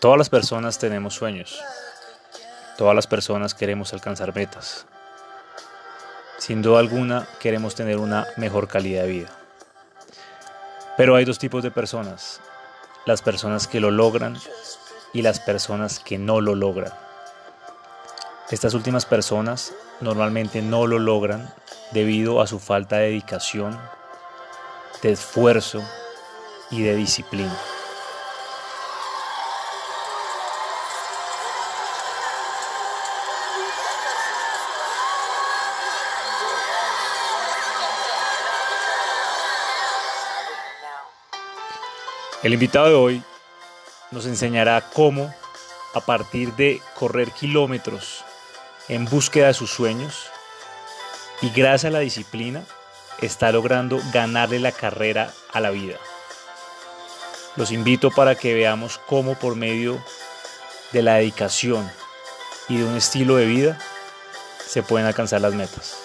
Todas las personas tenemos sueños. Todas las personas queremos alcanzar metas. Sin duda alguna queremos tener una mejor calidad de vida. Pero hay dos tipos de personas. Las personas que lo logran y las personas que no lo logran. Estas últimas personas normalmente no lo logran debido a su falta de dedicación, de esfuerzo y de disciplina. El invitado de hoy nos enseñará cómo, a partir de correr kilómetros en búsqueda de sus sueños y gracias a la disciplina, está logrando ganarle la carrera a la vida. Los invito para que veamos cómo por medio de la dedicación y de un estilo de vida se pueden alcanzar las metas.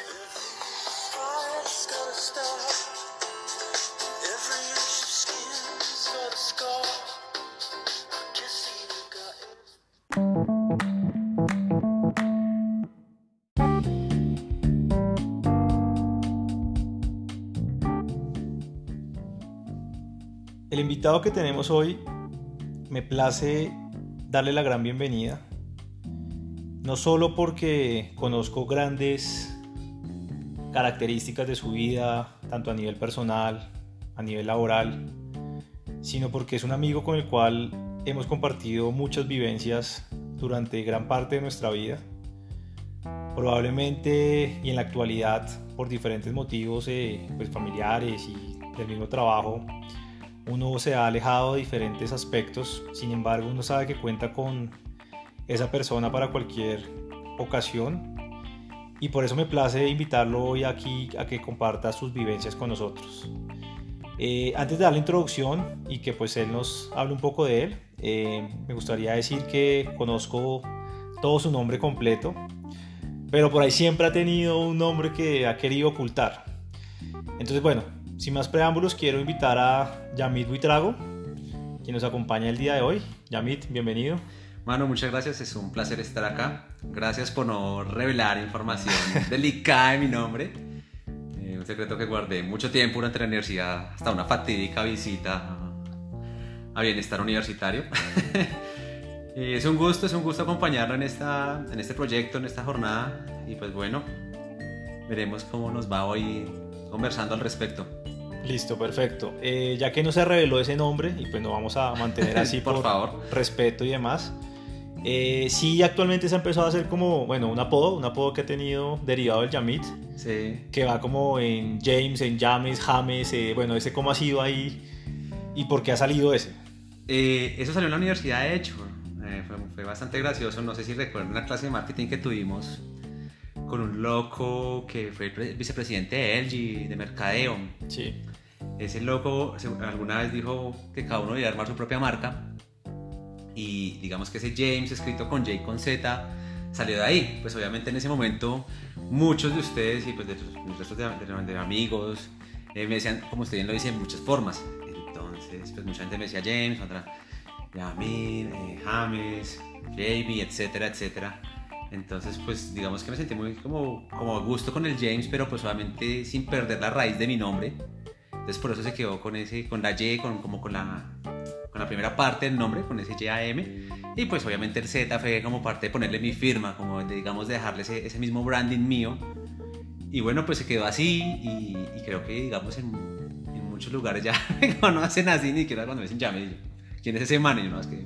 Que tenemos hoy me place darle la gran bienvenida, no solo porque conozco grandes características de su vida, tanto a nivel personal, a nivel laboral, sino porque es un amigo con el cual hemos compartido muchas vivencias durante gran parte de nuestra vida. Probablemente y en la actualidad, por diferentes motivos eh, pues familiares y del mismo trabajo, uno se ha alejado de diferentes aspectos, sin embargo uno sabe que cuenta con esa persona para cualquier ocasión y por eso me place invitarlo hoy aquí a que comparta sus vivencias con nosotros. Eh, antes de dar la introducción y que pues él nos hable un poco de él, eh, me gustaría decir que conozco todo su nombre completo, pero por ahí siempre ha tenido un nombre que ha querido ocultar. Entonces bueno, sin más preámbulos, quiero invitar a Yamit Buitrago, quien nos acompaña el día de hoy. Yamit, bienvenido. Mano, muchas gracias, es un placer estar acá. Gracias por no revelar información delicada de mi nombre. Eh, un secreto que guardé mucho tiempo durante la universidad, hasta una fatídica visita a bienestar universitario. y es un gusto, es un gusto acompañarlo en, esta, en este proyecto, en esta jornada. Y pues bueno, veremos cómo nos va hoy conversando al respecto. Listo, perfecto. Eh, ya que no se reveló ese nombre, y pues nos vamos a mantener así por, favor. respeto y demás. Eh, sí, actualmente se ha empezado a hacer como, bueno, un apodo, un apodo que ha tenido derivado del Yamit. Sí. Que va como en James, en James, James, eh, bueno, ese cómo ha sido ahí y por qué ha salido ese. Eso salió en la universidad, de hecho. Fue, fue, bastante gracioso. No sé si recuerdan una clase de marketing que tuvimos con un loco que fue el vicepresidente de LG, de Mercadeo. Sí. Ese loco alguna vez dijo que cada uno debía armar su propia marca y digamos que ese James escrito con J con Z salió de ahí. Pues obviamente en ese momento muchos de ustedes y pues de los restos amigos eh, me decían, como usted bien lo dice, en muchas formas. Entonces pues mucha gente me decía James, otra Yamin, eh, James, JB, etcétera, etcétera. Entonces, pues digamos que me sentí muy como, como a gusto con el James, pero pues obviamente sin perder la raíz de mi nombre. Entonces por eso se quedó con ese, con la Y, con, como con la, con la primera parte del nombre, con ese YAM. Y pues obviamente el Z fue como parte de ponerle mi firma, como de, digamos de dejarle ese, ese, mismo branding mío. Y bueno, pues se quedó así y, y creo que digamos en, en, muchos lugares ya me conocen así, ni siquiera cuando me dicen llame, ¿quién es ese man? Y yo no, es que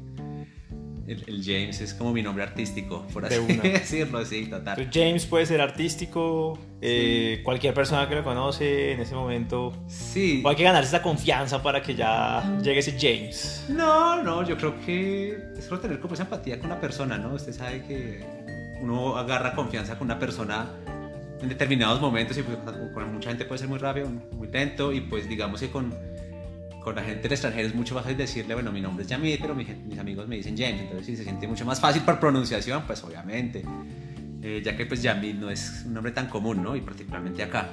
el, el, James es como mi nombre artístico, por así decirlo, sí, total. Entonces, James puede ser artístico, eh, sí. cualquier persona que lo conoce en ese momento. Sí. O hay que ganarse esa confianza para que ya llegue ese James. No, no, yo creo que es solo tener como esa empatía con la persona, ¿no? Usted sabe que uno agarra confianza con una persona en determinados momentos y pues, con mucha gente puede ser muy rápido, muy lento y pues digamos que con con la gente del extranjero es mucho más fácil decirle, bueno, mi nombre es Yamit, pero mi, mis amigos me dicen James, entonces si se siente mucho más fácil por pronunciación, pues obviamente, eh, ya que pues Yamit no es un nombre tan común, ¿no? Y particularmente acá.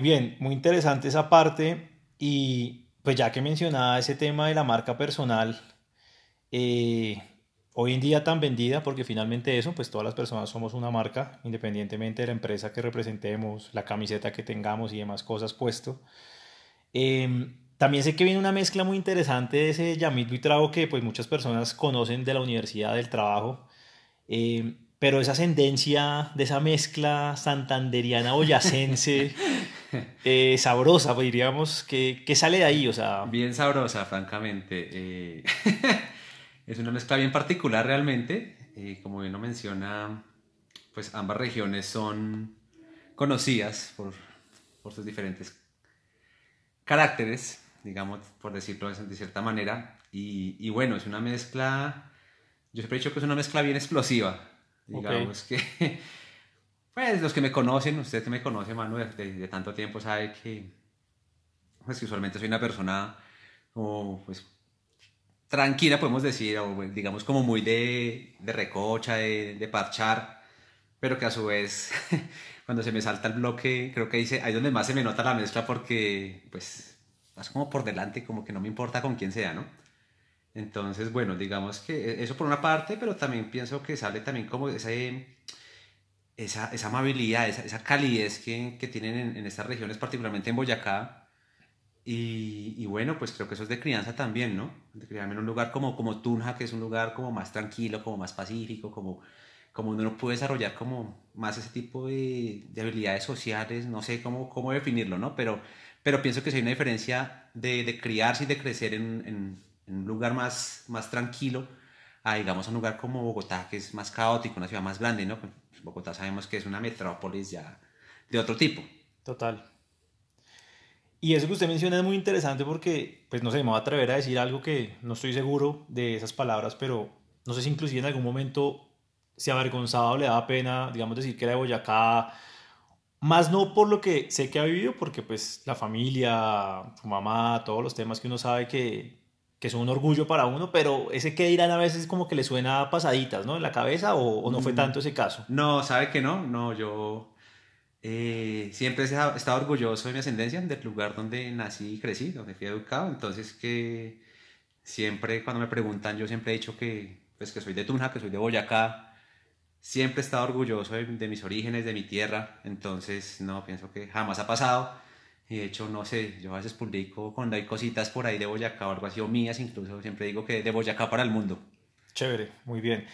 Bien, muy interesante esa parte y pues ya que mencionaba ese tema de la marca personal, eh, hoy en día tan vendida, porque finalmente eso, pues todas las personas somos una marca, independientemente de la empresa que representemos, la camiseta que tengamos y demás cosas puesto. Em, también sé que viene una mezcla muy interesante de ese Yamit Buitrago que pues muchas personas conocen de la Universidad del Trabajo, em, pero esa ascendencia de esa mezcla santanderiana boyacense, eh, sabrosa, pues diríamos, que, sale de ahí, o sea... Bien sabrosa, francamente. Es una mezcla bien particular realmente, eh, como bien lo menciona, pues ambas regiones son conocidas por, por sus diferentes caracteres, digamos, por decirlo de cierta manera. Y, bueno, es una mezcla, yo siempre he dicho que es una mezcla bien explosiva. Digamos que, pues los que me conocen, usted que me conoce, Manu, de, tanto tiempo, sabe que, pues, que usualmente soy una persona como, pues, tranquila, podemos decir, o digamos como muy de, de recocha, de, de parchar, pero que a su vez cuando se me salta el bloque, creo que dice, ahí donde más se me nota la mezcla porque, pues, vas como por delante, como que no me importa con quién sea, ¿no? Entonces, bueno, digamos que e, eso por una parte, pero también pienso que sale también como esa, esa, esa amabilidad, esa, esa calidez que, que tienen en, en, estas regiones, particularmente en Boyacá. Y, y, bueno, pues creo que eso es de crianza también, ¿no? De criarme en un lugar como, como Tunja, que es un lugar como más tranquilo, como más pacífico, como como uno puede desarrollar como más ese tipo de, de, habilidades sociales, no sé cómo, cómo definirlo, ¿no? Pero, pero pienso que sí hay una diferencia de, de criarse y de crecer en, en, un lugar más, más tranquilo a, digamos, un lugar como Bogotá, que es más caótico, una ciudad más grande, ¿no? Pues Bogotá sabemos que es una metrópolis ya de otro tipo. Total. Y eso que usted menciona es muy interesante porque, pues no sé, me voy a atrever a decir algo que no estoy seguro de esas palabras, pero no sé si inclusive en algún momento se avergonzaba o le daba pena, digamos, decir que era de Boyacá, más no por lo que sé que ha vivido, porque pues la familia, su mamá, todos los temas que uno sabe que, que son un orgullo para uno, pero ese que dirán a veces como que le suena pasaditas, ¿no? En la cabeza, o, no fue mm. tanto ese caso. No, sabe que no, no, yo eh, siempre he estado orgulloso de mi ascendencia, del lugar donde nací y crecí, donde fui educado, entonces que siempre cuando me preguntan, yo siempre he dicho que, pues, que soy de Tunja, que soy de Boyacá, siempre he estado orgulloso de, mis orígenes, de mi tierra, entonces no, pienso que jamás ha pasado. Y de hecho, no sé, yo a veces publico cuando hay cositas por ahí de Boyacá o algo así, o mías incluso, siempre digo que de Boyacá para el mundo. Chévere, muy bien.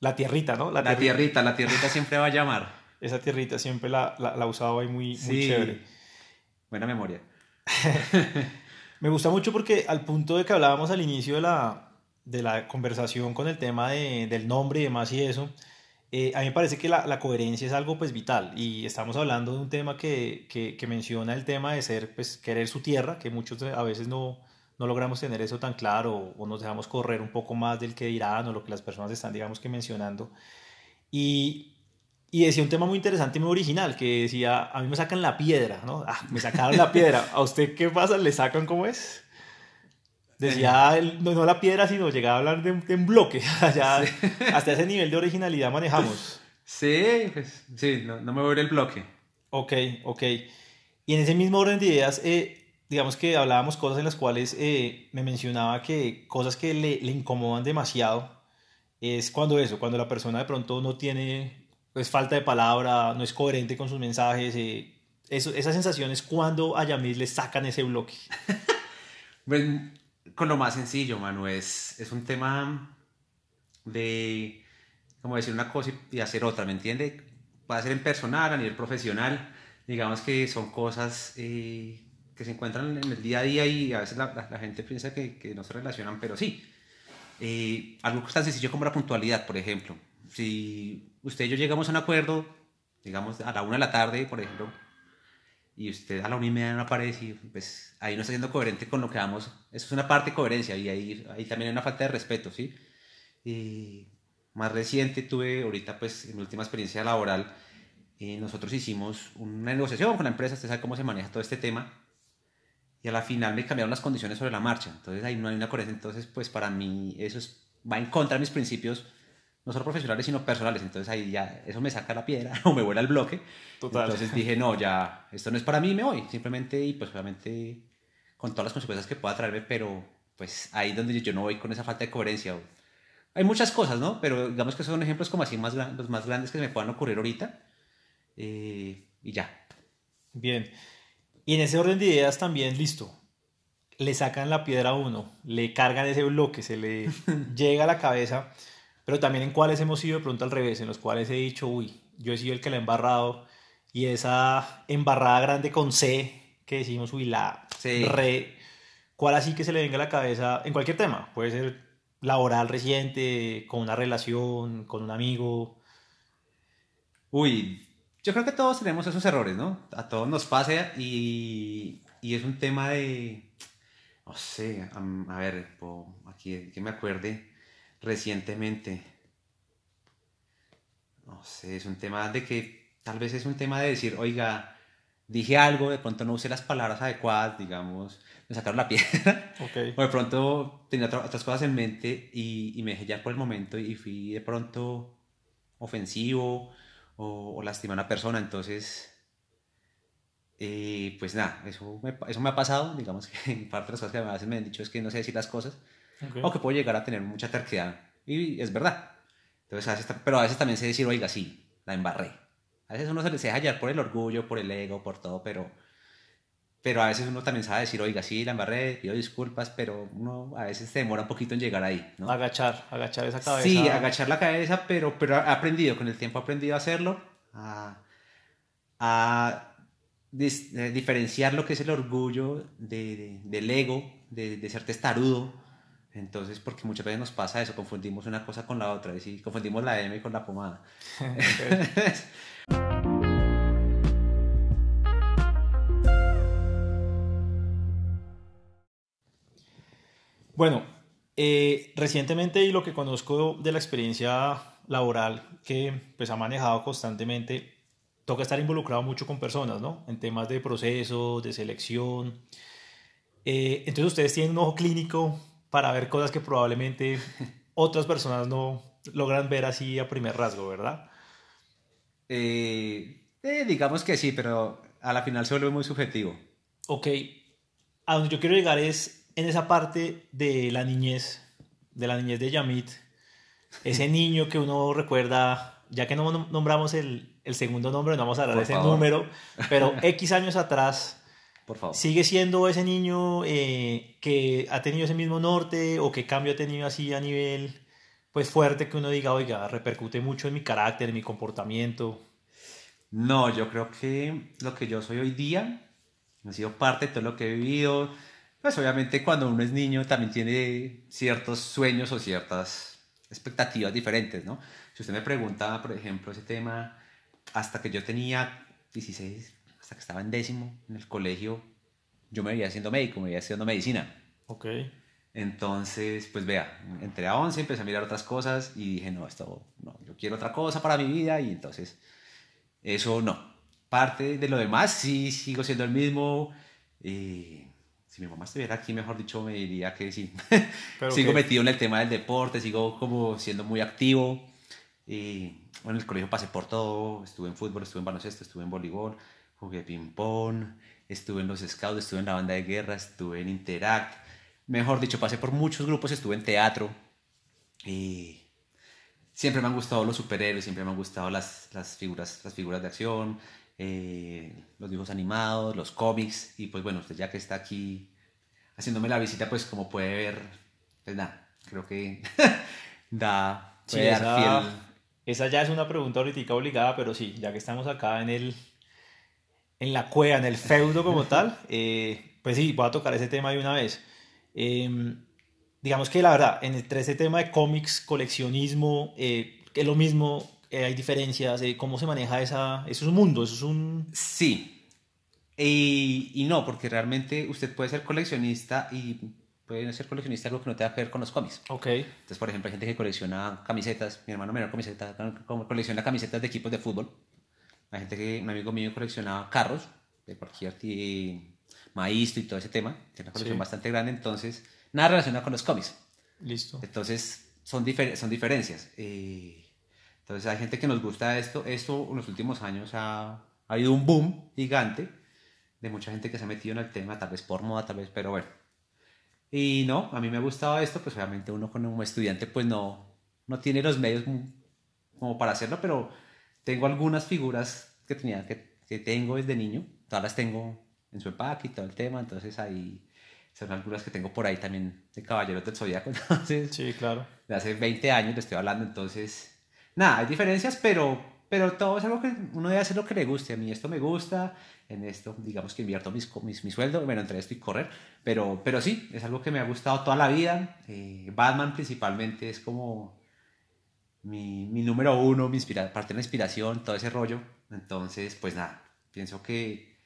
La tierrita, ¿no? La, tierrita. la tierrita siempre va a llamar. Esa tierrita siempre la, la, la usaba ahí muy, muy chévere. Buena memoria. Me gusta mucho porque al punto de que hablábamos al inicio de la, de la conversación con el tema de, del nombre y demás y eso, eh, a mí me parece que la, la, coherencia es algo pues vital y estamos hablando de un tema que, que, que, menciona el tema de ser, pues querer su tierra, que muchos a veces no, no logramos tener eso tan claro o, nos dejamos correr un poco más del que dirán o lo que las personas están digamos que mencionando. Y, y decía un tema muy interesante y muy original que decía, a mí me sacan la piedra, ¿no? Ah, me sacaron la piedra. ¿A usted qué pasa? ¿Le sacan cómo es? Decía, no, la piedra, sino llegaba a hablar de, un bloque. Hasta ese nivel de originalidad manejamos. Sí, pues, sí, no, me voy a ver el bloque. Ok, ok. Y en ese mismo orden de ideas, eh, digamos que hablábamos cosas en las cuales eh, me mencionaba que cosas que le, le, incomodan demasiado es cuando eso, cuando la persona de pronto no tiene, pues falta de palabra, no es coherente con sus mensajes. Eh, eso, esas sensaciones cuando a Yamil le sacan ese bloque. pues con lo más sencillo, Manu, es, es un tema de, como decir una cosa y hacer otra, ¿me entiende? Puede ser en personal, a nivel profesional, digamos que son cosas eh, que se encuentran en el día a día y a veces la, la, gente piensa que, que, no se relacionan, pero sí. Eh, algo tan sencillo como la puntualidad, por ejemplo. Si usted y yo llegamos a un acuerdo, digamos a la una de la tarde, por ejemplo, y usted a la una y media no aparece, pues ahí no está siendo coherente con lo que vamos. Eso es una parte de coherencia y ahí, ahí también hay una falta de respeto, ¿sí? Y más reciente tuve, ahorita pues en mi última experiencia laboral, eh, nosotros hicimos una negociación con la empresa, usted sabe cómo se maneja todo este tema, y a la final me cambiaron las condiciones sobre la marcha, entonces ahí no hay una coherencia, entonces pues para mí eso es, va en contra de mis principios no solo profesionales, sino personales. Entonces ahí ya eso me saca la piedra o me vuela el bloque. Total. Entonces dije, no, ya, esto no es para mí, me voy. Simplemente, y pues obviamente con todas las consecuencias que pueda traerme, pero pues ahí donde yo no voy con esa falta de coherencia. Hay muchas cosas, ¿no? Pero digamos que son ejemplos como así más los más grandes que me puedan ocurrir ahorita. Eh, y ya. Bien. Y en ese orden de ideas también, listo. Le sacan la piedra a uno, le cargan ese bloque, se le llega a la cabeza, pero también en cuáles hemos sido de pronto al revés, en los cuales he dicho, uy, yo he sido el que la he embarrado, y esa embarrada grande con C, que decimos, uy, la re, cuál así que se le venga a la cabeza en cualquier tema, puede ser laboral reciente, con una relación, con un amigo. Uy, yo creo que todos tenemos esos errores, ¿no? A todos nos pasa y, y es un tema de, no sé, a ver, aquí que me acuerde recientemente, no sé, es un tema de que tal vez es un tema de decir, oiga, dije algo, de pronto no usé las palabras adecuadas, digamos, me sacaron la piedra, o de pronto tenía otras cosas en mente y, y me dejé ya por el momento y fui de pronto ofensivo o, lastima a una persona. Entonces, eh, pues nada, eso me, eso me ha pasado. Digamos que en parte de las cosas que me, hacen, me han dicho es que no sé decir las cosas o que puedo llegar a tener mucha terquedad. Y es verdad. Entonces, pero a veces también sé decir, oiga, sí, la embarré. A veces uno se le deja hallar por el orgullo, por el ego, por todo, pero pero a veces uno también sabe decir, oiga, sí, la embarré, pido disculpas, pero uno a veces se demora un poquito en llegar ahí, ¿no? Agachar, agachar esa cabeza. Sí, agachar la cabeza, pero, pero he aprendido, con el tiempo he aprendido a hacerlo, a, a eh, diferenciar lo que es el orgullo de, del ego, de, de, ser testarudo. Entonces, porque muchas veces nos pasa eso, confundimos una cosa con la otra, y confundimos la M con la pomada. Bueno, eh, recientemente y lo que conozco de la experiencia laboral que pues ha manejado constantemente, toca estar involucrado mucho con personas, ¿no? En temas de procesos, de selección. Eh, entonces ustedes tienen un ojo clínico para ver cosas que probablemente otras personas no logran ver así a primer rasgo, ¿verdad? Eh, digamos que sí, pero a la final se vuelve muy subjetivo. Ok, a donde yo quiero llegar es en esa parte de la niñez, de la niñez de Yamit, ese niño que uno recuerda, ya que no nombramos el, segundo nombre, no vamos a hablar de ese número, pero X años atrás, Por favor. sigue siendo ese niño eh, que ha tenido ese mismo norte o qué cambio ha tenido así a nivel pues fuerte que uno diga, oiga, repercute mucho en mi carácter, en mi comportamiento. No, yo creo que lo que yo soy hoy día ha sido parte de todo lo que he vivido, pues obviamente cuando uno es niño también tiene ciertos sueños o ciertas expectativas diferentes, ¿no? Si usted me pregunta, por ejemplo, ese tema, hasta que yo tenía 16, hasta que estaba en décimo en el colegio, yo me veía haciendo médico, me veía haciendo medicina. Ok. Entonces, pues vea, entré a 11, empecé a mirar otras cosas y dije, no, esto, no, yo quiero otra cosa para mi vida y entonces, eso no. Parte de lo demás, sí, sigo siendo el mismo. Eh, si mi mamá estuviera aquí, mejor dicho, me diría que sí. sigo metido en el tema del deporte, sigo como siendo muy activo. Y bueno, en el colegio pasé por todo, estuve en fútbol, estuve en baloncesto, estuve en voleibol, jugué ping-pong, estuve en los scouts, estuve en la banda de guerra, estuve en Interact. Mejor dicho, pasé por muchos grupos, estuve en teatro. Y siempre me han gustado los superhéroes, siempre me han gustado las, las figuras, las figuras de acción, eh, los dibujos animados, los cómics, y pues bueno, usted ya que está aquí haciéndome la visita, pues como puede ver, pues nada, creo que da... Sí, esa, esa, ya es una pregunta ahorita obligada, pero sí, ya que estamos acá en el en la cueva, en el feudo como tal, eh, pues sí, voy a tocar ese tema de una vez. Em, digamos que la verdad, entre ese tema de cómics, coleccionismo, eh, que es lo mismo eh, hay diferencias, eh, cómo se maneja esa, eso es un mundo, eso es un... Sí, y, y, no, porque realmente usted puede ser coleccionista y puede ser coleccionista algo que no tenga que ver con los cómics. Ok. Entonces, por ejemplo, hay gente que colecciona camisetas, mi hermano menor camiseta, colecciona camisetas de equipos de fútbol. Hay gente que, un amigo mío colecciona carros, de cualquier maíz y todo ese tema, tiene una colección bastante grande, entonces nada relacionado con los cómics. Listo. Entonces, son, son diferencias. Eh, entonces hay gente que nos gusta esto. Esto en los últimos años ha, ha habido un boom gigante de mucha gente que se ha metido en el tema, tal vez por moda, tal vez, pero bueno. Y no, a mí me ha gustado esto, pues obviamente uno como estudiante pues no, no tiene los medios como para hacerlo, pero tengo algunas figuras que tenía, que, que tengo desde niño, todas las tengo en su empaque y todo el tema, entonces ahí son algunas que tengo por ahí también de Caballeros del Zodíaco, entonces... Sí, claro. De hace 20 años le estoy hablando, entonces... Nada, hay diferencias, pero, pero todo es algo que uno debe hacer lo que le guste. A mí esto me gusta, en esto digamos que invierto mis, mis, mi sueldo, bueno, entre esto y correr, pero, pero sí, es algo que me ha gustado toda la vida. Eh, Batman principalmente es como mi, mi número uno, mi inspira parte de la inspiración, todo ese rollo. Entonces, pues nada, pienso que,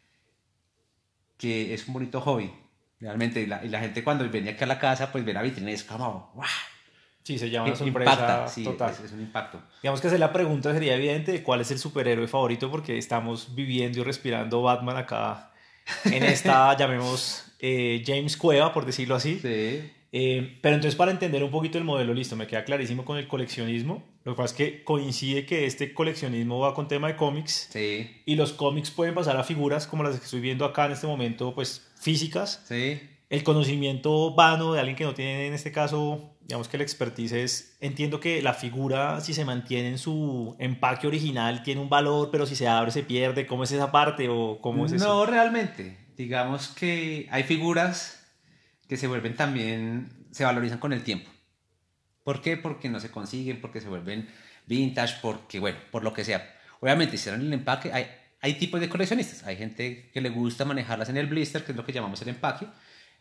que es un bonito hobby realmente. Y la, y la, gente cuando venía aquí a la casa, pues ve la vitrina y es como, ¡guau! Sí, se llama una sorpresa impacta, sí, total. Es, es, un impacto. Digamos que la pregunta sería evidente de cuál es el superhéroe favorito porque estamos viviendo y respirando Batman acá en esta, llamemos, eh, James Cueva, por decirlo así. Sí. Eh, pero entonces para entender un poquito el modelo, listo, me queda clarísimo con el coleccionismo. Lo que pasa es que coincide que este coleccionismo va con tema de cómics. Sí. Y los cómics pueden pasar a figuras como las que estoy viendo acá en este momento, pues físicas. Sí. El conocimiento vano de alguien que no tiene, en este caso, digamos que el expertise es, entiendo que la figura, si se mantiene en su empaque original, tiene un valor, pero si se abre, se pierde. ¿Cómo es esa parte o cómo es no, eso? No, realmente. Digamos que hay figuras que se vuelven también, se valorizan con el tiempo. ¿Por qué? Porque no se consiguen, porque se vuelven vintage, porque, bueno, por lo que sea. Obviamente, hicieron el empaque, hay, hay tipos de coleccionistas. Hay gente que le gusta manejarlas en el blister, que es lo que llamamos el empaque,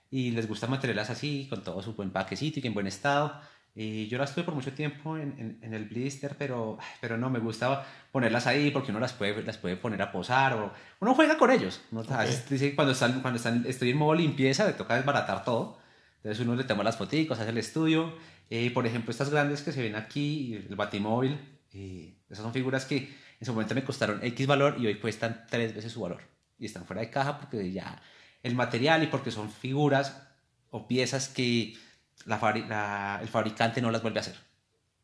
y les gusta mantenerlas así, con todo su buen paquecito y en buen estado. Y yo las tuve por mucho tiempo en, en, en, el blister, pero, pero no me gustaba ponerlas ahí porque uno las puede, las puede poner a posar o uno juega con ellos. Uno, okay. dice, cuando, están, cuando están, estoy en modo limpieza, le toca desbaratar todo. Entonces uno le toma las fotos, hace el estudio. Eh, por ejemplo, estas grandes que se ven aquí, el batimóvil, eh, esas son figuras que en su momento me costaron X valor y hoy cuestan tres veces su valor. Y están fuera de caja porque ya el material y porque son figuras o piezas que la, la, el fabricante no las vuelve a hacer.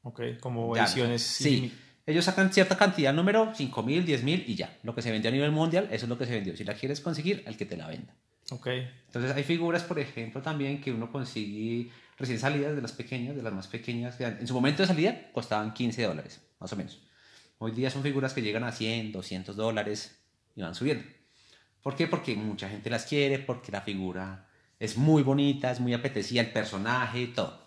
Ok, como ediciones. Sí, ellos sacan cierta cantidad, número 5.000, 10.000 y ya. Lo que se vendió a nivel mundial, eso es lo que se vendió. Si la quieres conseguir, el que te la venda. Ok. Entonces hay figuras, por ejemplo, también que uno consigue recién salidas de las pequeñas, de las más pequeñas. Que en su momento de salida costaban 15 dólares, más o menos. Hoy día son figuras que llegan a 100, 200 dólares y van subiendo. ¿Por qué? Porque mucha gente las quiere, porque la figura es muy bonita, es muy apetecida, el personaje, todo.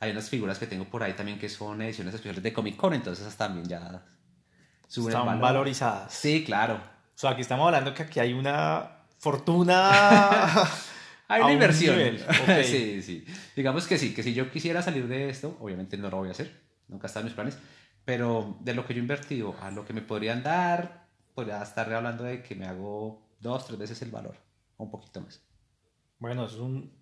Hay unas figuras que tengo por ahí también que son ediciones especiales de Comic Con, entonces esas también ya suben Están valor. valorizadas. Sí, claro. O sea, aquí estamos hablando que aquí hay una fortuna. hay una inversión. Okay. sí, sí. Digamos que sí, que si yo quisiera salir de esto, obviamente no lo voy a hacer, nunca está en mis planes, pero de lo que yo he invertido a lo que me podrían dar, podría estar hablando de que me hago dos, tres veces el valor, o un poquito más. Bueno, eso es un,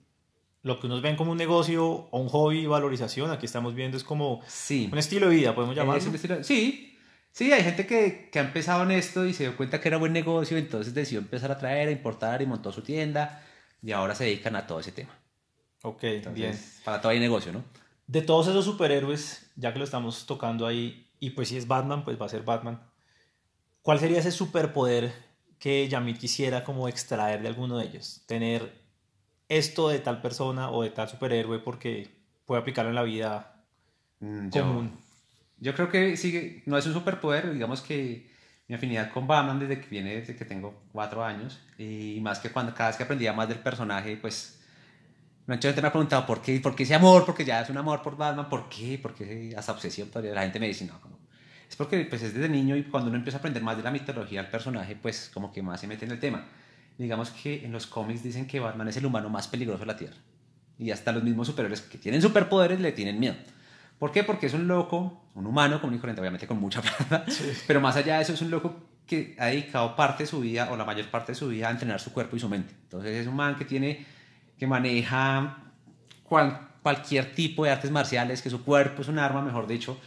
lo que unos ven como un negocio o un hobby valorización, aquí estamos viendo es como sí. un estilo de vida, podemos llamarlo. Es un estilo, sí, sí, hay gente que, que ha empezado en esto y se dio cuenta que era buen negocio, entonces decidió empezar a traer, a importar y montó su tienda y ahora se dedican a todo ese tema. Ok, entonces, bien. Para todo hay negocio, ¿no? De todos esos superhéroes, ya que lo estamos tocando ahí, y pues si es Batman, pues va a ser Batman. ¿Cuál sería ese superpoder que Yamit quisiera como extraer de alguno de ellos? Tener esto de tal persona o de tal superhéroe porque puede aplicarlo en la vida Mm, común. Yo, yo creo que sí, no es un superpoder, digamos que mi afinidad con Batman desde que viene, desde que tengo cuatro años, y más que cuando cada vez que aprendía más del personaje, pues mucha gente me ha preguntado por qué, por qué ese amor, porque ya es un amor por Batman, por qué, por qué esa obsesión, todavía la gente me dice, no, como, es porque pues es desde niño y cuando uno empieza a aprender más de la mitología del personaje, pues como que más se mete en el tema. Digamos que en los cómics dicen que Batman es el humano más peligroso de la Tierra. Y hasta los mismos superhéroes que tienen superpoderes le tienen miedo. ¿Por qué? Porque es un loco, un humano común y corriente, obviamente con mucha plata, Sí. pero más allá de eso es un loco que ha dedicado parte de su vida, o la mayor parte de su vida, a entrenar su cuerpo y su mente. Entonces es un man que tiene, que maneja cual, cualquier tipo de artes marciales, que su cuerpo es un arma, mejor dicho,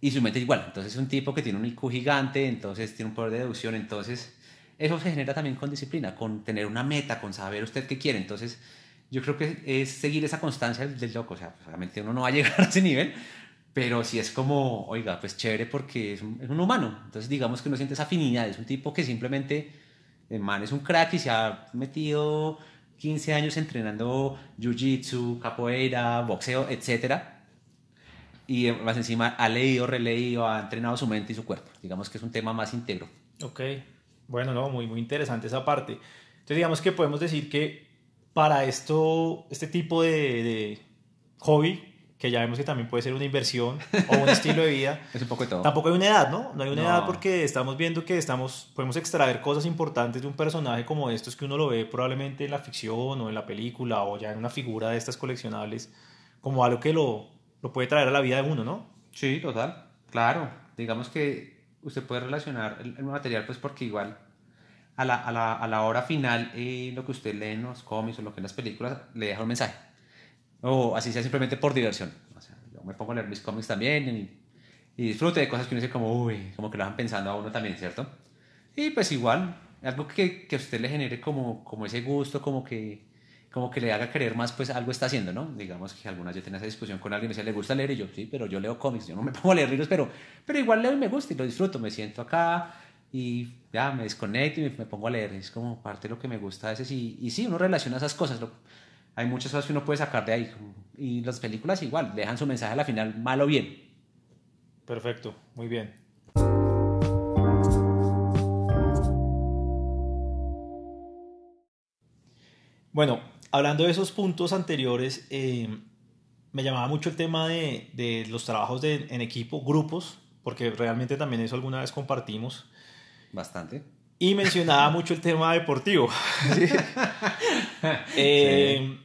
y su mente igual. Entonces es un tipo que tiene un IQ gigante, entonces tiene un poder de deducción, entonces eso se genera también con disciplina, con tener una meta, con saber usted qué quiere. Entonces yo creo que es seguir esa constancia del, loco. O sea, pues, obviamente uno no va a llegar a ese nivel, pero si es como, oiga, pues chévere porque es un, es un, humano. Entonces digamos que uno siente esa afinidad, es un tipo que simplemente El man es un crack y se ha metido 15 años entrenando jiu-jitsu, capoeira, boxeo, etc. Y más encima ha leído, releído, ha entrenado su mente y su cuerpo. Digamos que es un tema más íntegro. Ok, bueno, no, muy, muy interesante esa parte. Entonces digamos que podemos decir que para esto, este tipo de, de hobby, que ya vemos que también puede ser una inversión o un estilo de vida. es un poco de todo. Tampoco hay una edad, ¿no? No hay una edad porque estamos viendo que estamos, podemos extraer cosas importantes de un personaje como estos que uno lo ve probablemente en la ficción o en la película o ya en una figura de estas coleccionables como algo que lo, lo puede traer a la vida de uno, ¿no? Sí, total. Claro. Digamos que usted puede relacionar el, material pues porque igual a la, a la, a la hora final eh, lo que usted lee en los cómics o lo que en las películas le deja un mensaje o así sea simplemente por diversión. O sea, yo me pongo a leer mis cómics también y, y disfruto de cosas que uno dice como, uy, como que lo van pensando a uno también, ¿cierto? Y pues igual, algo que, que a usted le genere como, como ese gusto, como que, como que le haga querer más, pues algo está haciendo, ¿no? Digamos que algunas yo tenía esa discusión con alguien y me decía, ¿le gusta leer? Y yo, sí, pero yo leo cómics, yo no me pongo a leer libros, pero, pero igual leo y me gusta y lo disfruto, me siento acá y ya me desconecto y me, pongo a leer, es como parte de lo que me gusta a veces y, y sí, uno relaciona esas cosas, hay muchas cosas que uno puede sacar de ahí. Y las películas igual, dejan su mensaje a la final, mal o bien. Perfecto, muy bien. Bueno, hablando de esos puntos anteriores, eh, me llamaba mucho el tema de, de los trabajos de, en equipo, grupos, porque realmente también eso alguna vez compartimos. Bastante. Y mencionaba mucho el tema deportivo. Eh,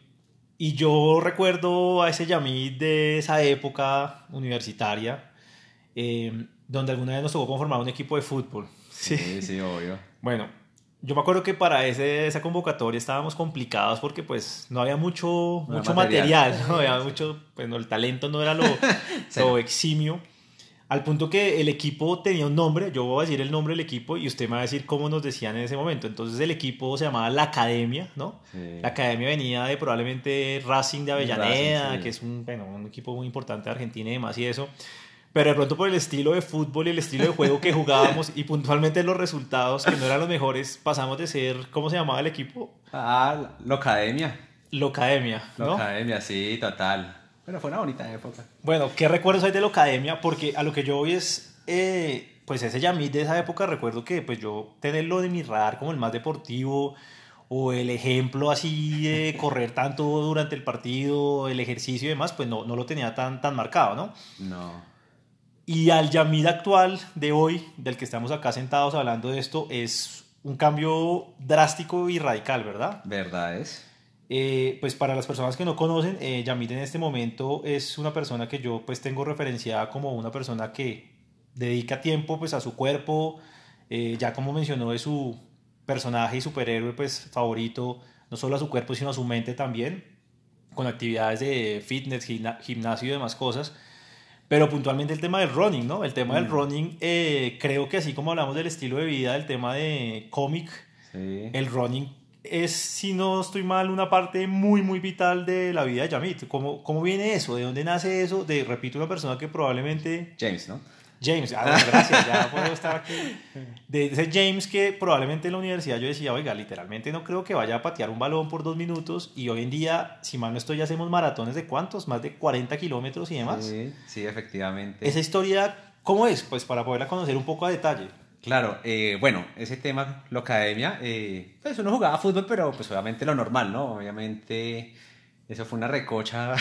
y yo recuerdo a ese Yamid de esa época universitaria, eh, donde alguna vez nos tocó conformar un equipo de fútbol. Sí, sí, obvio. Bueno, yo me acuerdo que para ese, esa convocatoria estábamos complicados porque pues no había mucho, mucho material, no había mucho, pues el talento no era lo, lo eximio. Al punto que el equipo tenía un nombre, yo voy a decir el nombre del equipo y usted me va a decir cómo nos decían en ese momento. Entonces el equipo se llamaba La Academia, ¿no? La Academia venía de probablemente Racing de Avellaneda, que es un, bueno, un equipo muy importante de Argentina y demás y eso. Pero de pronto por el estilo de fútbol y el estilo de juego que jugábamos y puntualmente los resultados que no eran los mejores, pasamos de ser, ¿cómo se llamaba el equipo? Ah. La Academia, ¿no? La Academia, sí, total. Pero fue una bonita época. Bueno, ¿qué recuerdos hay de la academia? Porque a lo que yo voy es, eh, pues ese Yamit de esa época, recuerdo que pues yo tenerlo de mi radar como el más deportivo o el ejemplo así de correr tanto durante el partido, el ejercicio y demás, pues no, no lo tenía tan, tan marcado, ¿no? No. Y al Yamid actual de hoy, del que estamos acá sentados hablando de esto, es un cambio drástico y radical, ¿verdad? Verdad es. Eh, pues para las personas que no conocen, eh, Yamil en este momento es una persona que yo pues tengo referenciada como una persona que dedica tiempo pues a su cuerpo, eh, ya como mencionó es su personaje y superhéroe pues favorito, no solo a su cuerpo sino a su mente también, con actividades de fitness, gimnasio y demás cosas. Pero puntualmente el tema del running, ¿no? El tema del mm. running, creo que así como hablamos del estilo de vida, del tema de cómic, el running es, si no estoy mal, una parte muy, muy vital de la vida de Yamit. ¿Cómo, ¿Cómo viene eso? ¿De dónde nace eso? De, repito, una persona que probablemente... James, ¿no? James, ah, gracias, ya puedo estar aquí. De ese James que probablemente en la universidad yo decía, oiga, literalmente no creo que vaya a patear un balón por dos minutos y hoy en día, si mal no estoy, hacemos maratones de cuántos, más de 40 kilómetros y demás. Sí, sí, efectivamente. Esa historia, ¿cómo es? Pues para poderla conocer un poco a detalle. Claro, eh, bueno, ese tema, la academia, eh, pues uno jugaba fútbol, pero pues obviamente lo normal, ¿no? Obviamente eso fue una recocha,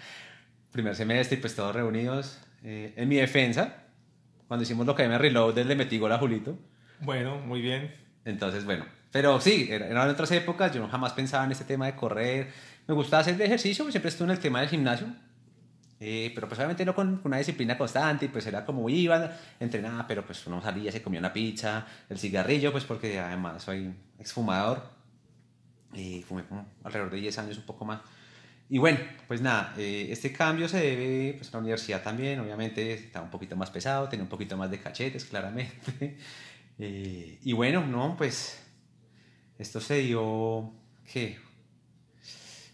primer semestre y pues todos reunidos. Eh, en mi defensa, cuando hicimos la academia Reload, le metí gol a Julito. Bueno, muy bien. Entonces, bueno, pero sí, eran otras épocas, yo jamás pensaba en este tema de correr, me gustaba hacer de ejercicio, siempre estuve en el tema del gimnasio, eh, pero pues obviamente no con, una disciplina constante y pues era como iba, entrenaba, pero pues uno salía, se comía una pizza, el cigarrillo, pues porque además soy exfumador y fumé como alrededor de 10 años, un poco más. Y bueno, pues nada, eh, este cambio se debe pues, a la universidad también, obviamente estaba un poquito más pesado, tenía un poquito más de cachetes, claramente. Eh, y bueno, no, pues esto se dio, ¿qué?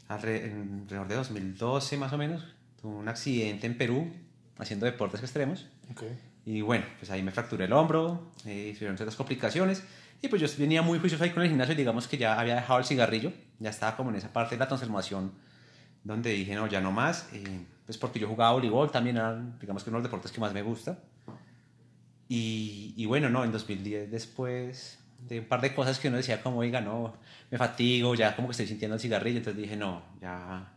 Alrededor de 2012 más o menos, un accidente en Perú haciendo deportes extremos. Y bueno, pues ahí me fracturé el hombro, eh, tuvieron ciertas complicaciones. Y pues yo venía muy juicioso ahí con el gimnasio y digamos que ya había dejado el cigarrillo, ya estaba como en esa parte de la transformación donde dije, no, ya no más, eh, pues porque yo jugaba voleibol también, era, digamos que uno de los deportes que más me gusta. Y, y, bueno, no, en 2010 después de un par de cosas que uno decía como, oiga, no, me fatigo, ya como que estoy sintiendo el cigarrillo, entonces dije, no, ya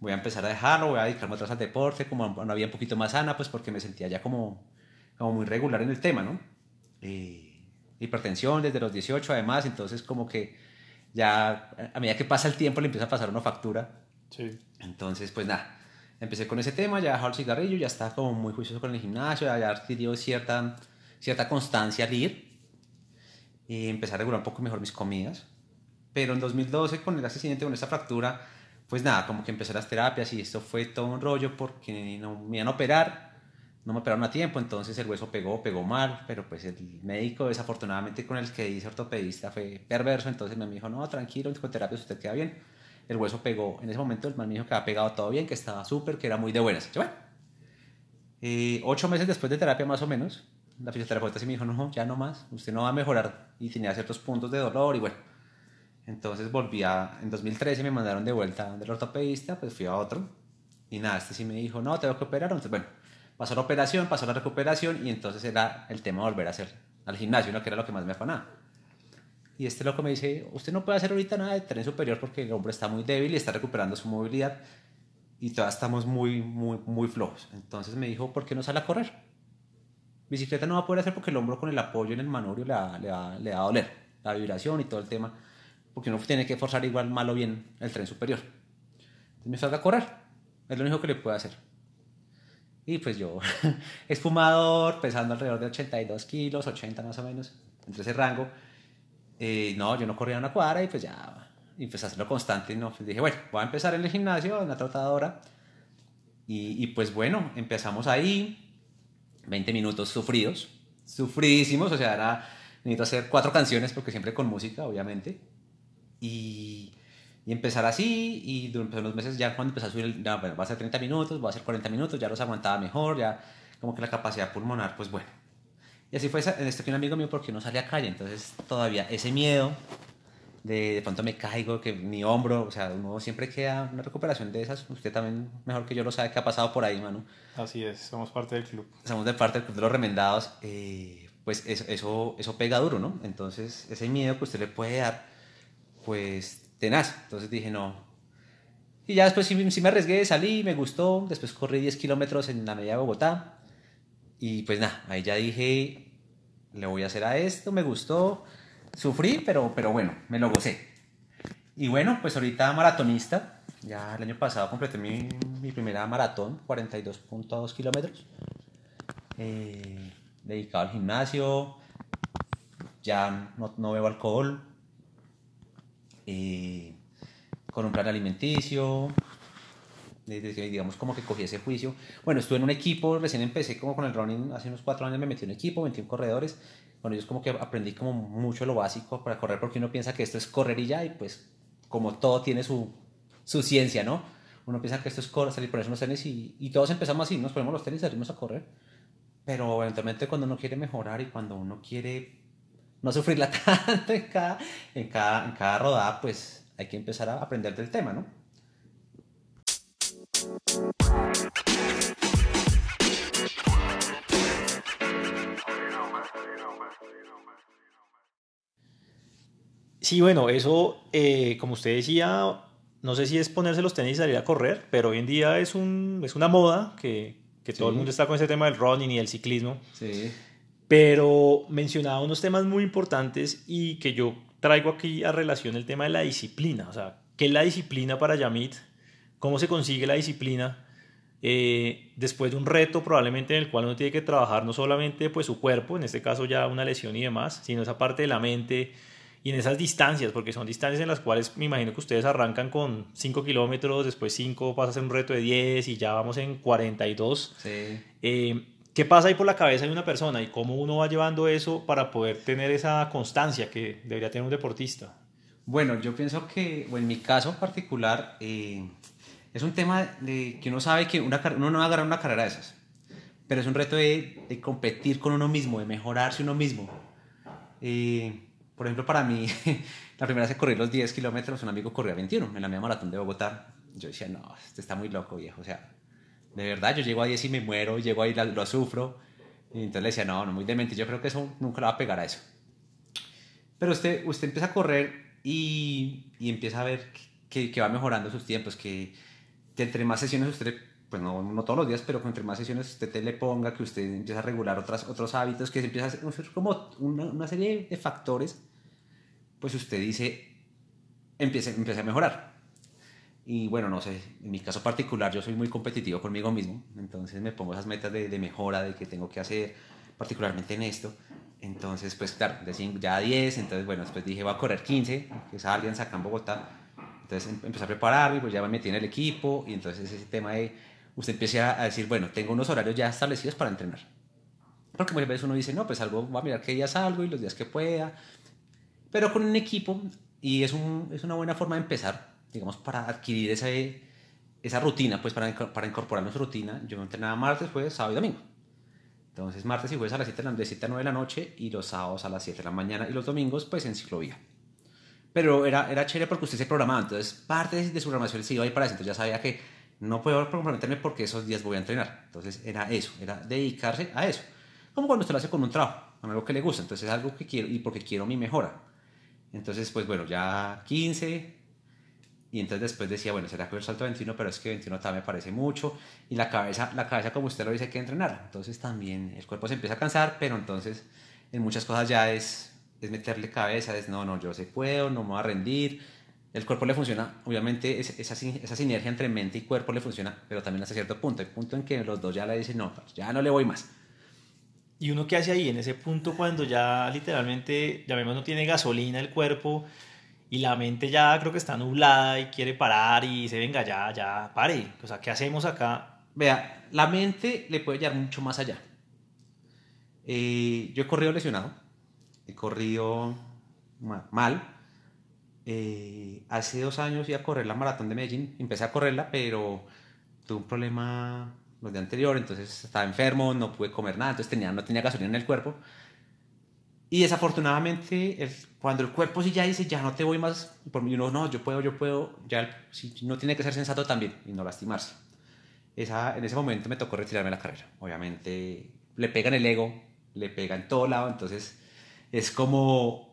voy a empezar a dejarlo, voy a dedicarme otra al deporte, como una vida un poquito más sana, pues porque me sentía ya como, como muy regular en el tema, ¿no? Eh, hipertensión desde los 18 además, entonces como que ya a medida que pasa el tiempo le empieza a pasar una factura. Sí. Entonces, pues nada, empecé con ese tema, ya dejado el cigarrillo, ya estaba como muy juicioso con el gimnasio, ya adquirió cierta, cierta constancia al ir y empecé a regular un poco mejor mis comidas. Pero en 2012, con el accidente, con esa fractura, pues nada, como que empecé las terapias y esto fue todo un rollo porque no me iban a operar, no me operaron a tiempo, entonces el hueso pegó, pegó mal, pero pues el médico desafortunadamente con el que hice ortopedista fue perverso, entonces me dijo, no, tranquilo, con terapia usted queda bien. El hueso pegó, en ese momento el man me dijo que había pegado todo bien, que estaba súper, que era muy de buenas. Yo, bueno, eh, ocho meses después de terapia más o menos, la fisioterapeuta sí me dijo, no, ya no más, usted no va a mejorar y tenía ciertos puntos de dolor y bueno, entonces volví a, en 2013 me mandaron de vuelta del ortopedista, pues fui a otro. Y nada, este sí me dijo, no, tengo que operar. Entonces, bueno, pasó la operación, pasó la recuperación y entonces era el tema de volver a hacer al gimnasio, ¿no? que era lo que más me afanaba. Y este loco me dice, usted no puede hacer ahorita nada de tren superior porque el hombre está muy débil y está recuperando su movilidad y todavía estamos muy, muy, muy flojos. Entonces me dijo, ¿por qué no sale a correr? Bicicleta no va a poder hacer porque el hombro con el apoyo en el manubrio le le va, le va a doler, la vibración y todo el tema porque uno tiene que forzar igual mal o bien el tren superior. Entonces me salga a correr, es lo único que le puedo hacer. Y pues yo, esfumador, pesando alrededor de 82 kilos, 80 más o menos, entre ese rango. Eh, no, yo no corría una cuadra y pues ya, y pues hacerlo constante. ¿no? Pues dije, bueno, voy a empezar en el gimnasio, en la trotadora. Y, y pues bueno, empezamos ahí, 20 minutos sufridos, sufridísimos, o sea, era, necesito hacer cuatro canciones porque siempre con música, obviamente y, empezar así y durante unos meses ya cuando empecé a subir, va a ser 30 minutos, va a ser 40 minutos, ya los aguantaba mejor, ya como que la capacidad pulmonar, pues bueno. Y así fue en este que un amigo mío porque no salía a calle, entonces todavía ese miedo de de pronto me caigo, que mi hombro, o sea, uno siempre queda una recuperación de esas. Usted también, mejor que yo, lo sabe que ha pasado por ahí, mano. Así es, somos parte del club. Somos de parte del club de los remendados. Eh, pues eso, eso, eso, pega duro, ¿no? Entonces, ese miedo que usted le puede dar pues tenaz. Entonces dije, no. Y ya después sí, me arriesgué, salí, me gustó. Después corrí 10 kilómetros en la media de Bogotá. Y pues nada, ahí ya dije, le voy a hacer a esto, me gustó. Sufrí, pero, pero bueno, me lo gocé. Y bueno, pues ahorita maratonista. Ya el año pasado completé mi, mi primera maratón, 42.2 kilómetros. Eh, dedicado al gimnasio. Ya no, no bebo alcohol, eh, con un plan alimenticio, digamos como que cogí ese juicio. Bueno, estuve en un equipo, recién empecé como con el running, hace unos cuatro años me metí en un equipo, metí en corredores, con ellos como que aprendí como mucho lo básico para correr, porque uno piensa que esto es correr y ya, y pues como todo tiene su, su ciencia, ¿no? Uno piensa que esto es correr, salir, ponerse unos tenis y, y todos empezamos así, nos ponemos los tenis salimos a correr. Pero eventualmente cuando uno quiere mejorar y cuando uno quiere no sufrirla tanto en cada, en cada, en cada rodada, pues hay que empezar a aprender del tema, ¿no? Sí, bueno, eso, eh, como usted decía, no sé si es ponerse los tenis y salir a correr, pero hoy en día es, un, es una moda que, que todo el mundo está con ese tema del running y el ciclismo. Sí. Pero mencionaba unos temas muy importantes y que yo traigo aquí a relación el tema de la disciplina. O sea, ¿qué es la disciplina para Yamit? ¿Cómo se consigue la disciplina? Eh, después de un reto probablemente en el cual uno tiene que trabajar no solamente pues su cuerpo, en este caso ya una lesión y demás, sino esa parte de la mente y en esas distancias, porque son distancias en las cuales me imagino que ustedes arrancan con 5 kilómetros, después 5 pasa a ser un reto de 10 y ya vamos en 42. Sí. Eh, ¿Qué pasa ahí por la cabeza de una persona y cómo uno va llevando eso para poder tener esa constancia que debería tener un deportista? Bueno, yo pienso que, o en mi caso particular, eh, es un tema de que uno sabe que una, uno no va a agarrar una carrera de esas, pero es un reto de, de competir con uno mismo, de mejorarse uno mismo. Eh, por ejemplo, para mí, la primera vez que corrí los 10 kilómetros, un amigo corría 21 en la media maratón de Bogotá. Yo decía, no, este está muy loco, viejo. O sea, de verdad, yo llego a 10 y me muero, llego ahí, lo, lo sufro. Y entonces le decía, no, no, muy demente, yo creo que eso nunca le va a pegar a eso. Pero usted, usted empieza a correr y, y empieza a ver que, que, va mejorando sus tiempos, que, que entre más sesiones usted, pues no, no, todos los días, pero que entre más sesiones usted te le ponga, que usted empieza a regular otras, otros hábitos, que se empieza a hacer como una, una serie de factores, pues usted dice, empieza, empieza a mejorar. Y bueno, no sé, en mi caso particular yo soy muy competitivo conmigo mismo, entonces me pongo esas metas de, de mejora, de que tengo que hacer, particularmente en esto. Entonces, pues claro, de 5 ya 10, entonces bueno, después dije voy a correr 15, que es alguien acá en Bogotá. Entonces em, empecé a prepararme, pues ya me metí en el equipo y entonces ese tema de usted empieza a decir, bueno, tengo unos horarios ya establecidos para entrenar. Porque muchas veces uno dice, no, pues algo, voy a mirar qué días salgo y los días que pueda. Pero con un equipo, y es, un, es una buena forma de empezar, digamos, para adquirir esa, esa rutina, pues para, para incorporar nuestra rutina, yo me entrenaba martes, jueves, sábado y domingo. Entonces, martes y jueves a las 7 de, 7 a 9 de la noche y los sábados a las 7 de la mañana y los domingos, pues en ciclovía. Pero era, era chévere porque usted se programaba, entonces parte de su programación se iba ahí para eso, entonces ya sabía que no puedo comprometerme porque esos días voy a entrenar. Entonces era eso, era dedicarse a eso. Como cuando usted lo hace con un trabajo, con algo que le gusta, entonces es algo que quiero y porque quiero mi mejora. Entonces, pues bueno, ya 15, y entonces después decía, bueno, será que el salto 21, pero es que 21 también me parece mucho. Y la cabeza, la cabeza como usted lo dice, hay que entrenar. Entonces también el cuerpo se empieza a cansar, pero entonces en muchas cosas ya es, es meterle cabeza, es no, no, yo sé puedo, no me voy a rendir. El cuerpo le funciona, obviamente esa, esa sinergia entre mente y cuerpo le funciona, pero también hasta cierto punto. Hay punto en que los dos ya le dicen, no, ya no le voy más. ¿Y uno qué hace ahí en ese punto cuando ya literalmente, llamemos, no tiene gasolina el cuerpo? y la mente ya creo que está nublada y quiere parar y dice, venga, ya, ya, pare. O sea, ¿qué hacemos acá? Vea, la mente le puede llevar mucho más allá. Eh, yo he corrido lesionado, he corrido mal. Eh, hace dos años iba a correr la maratón de Medellín, empecé a correrla, pero tuve un problema los de anterior, entonces estaba enfermo, no pude comer nada, entonces tenía, no tenía gasolina en el cuerpo. Y desafortunadamente, el, cuando el cuerpo sí ya dice, ya no te voy más, por mí uno, no, yo puedo, yo puedo, ya si no tiene que ser sensato también y no lastimarse. Esa, en ese momento me tocó retirarme de la carrera. Obviamente le pega en el ego, le pega en todo lado, entonces es como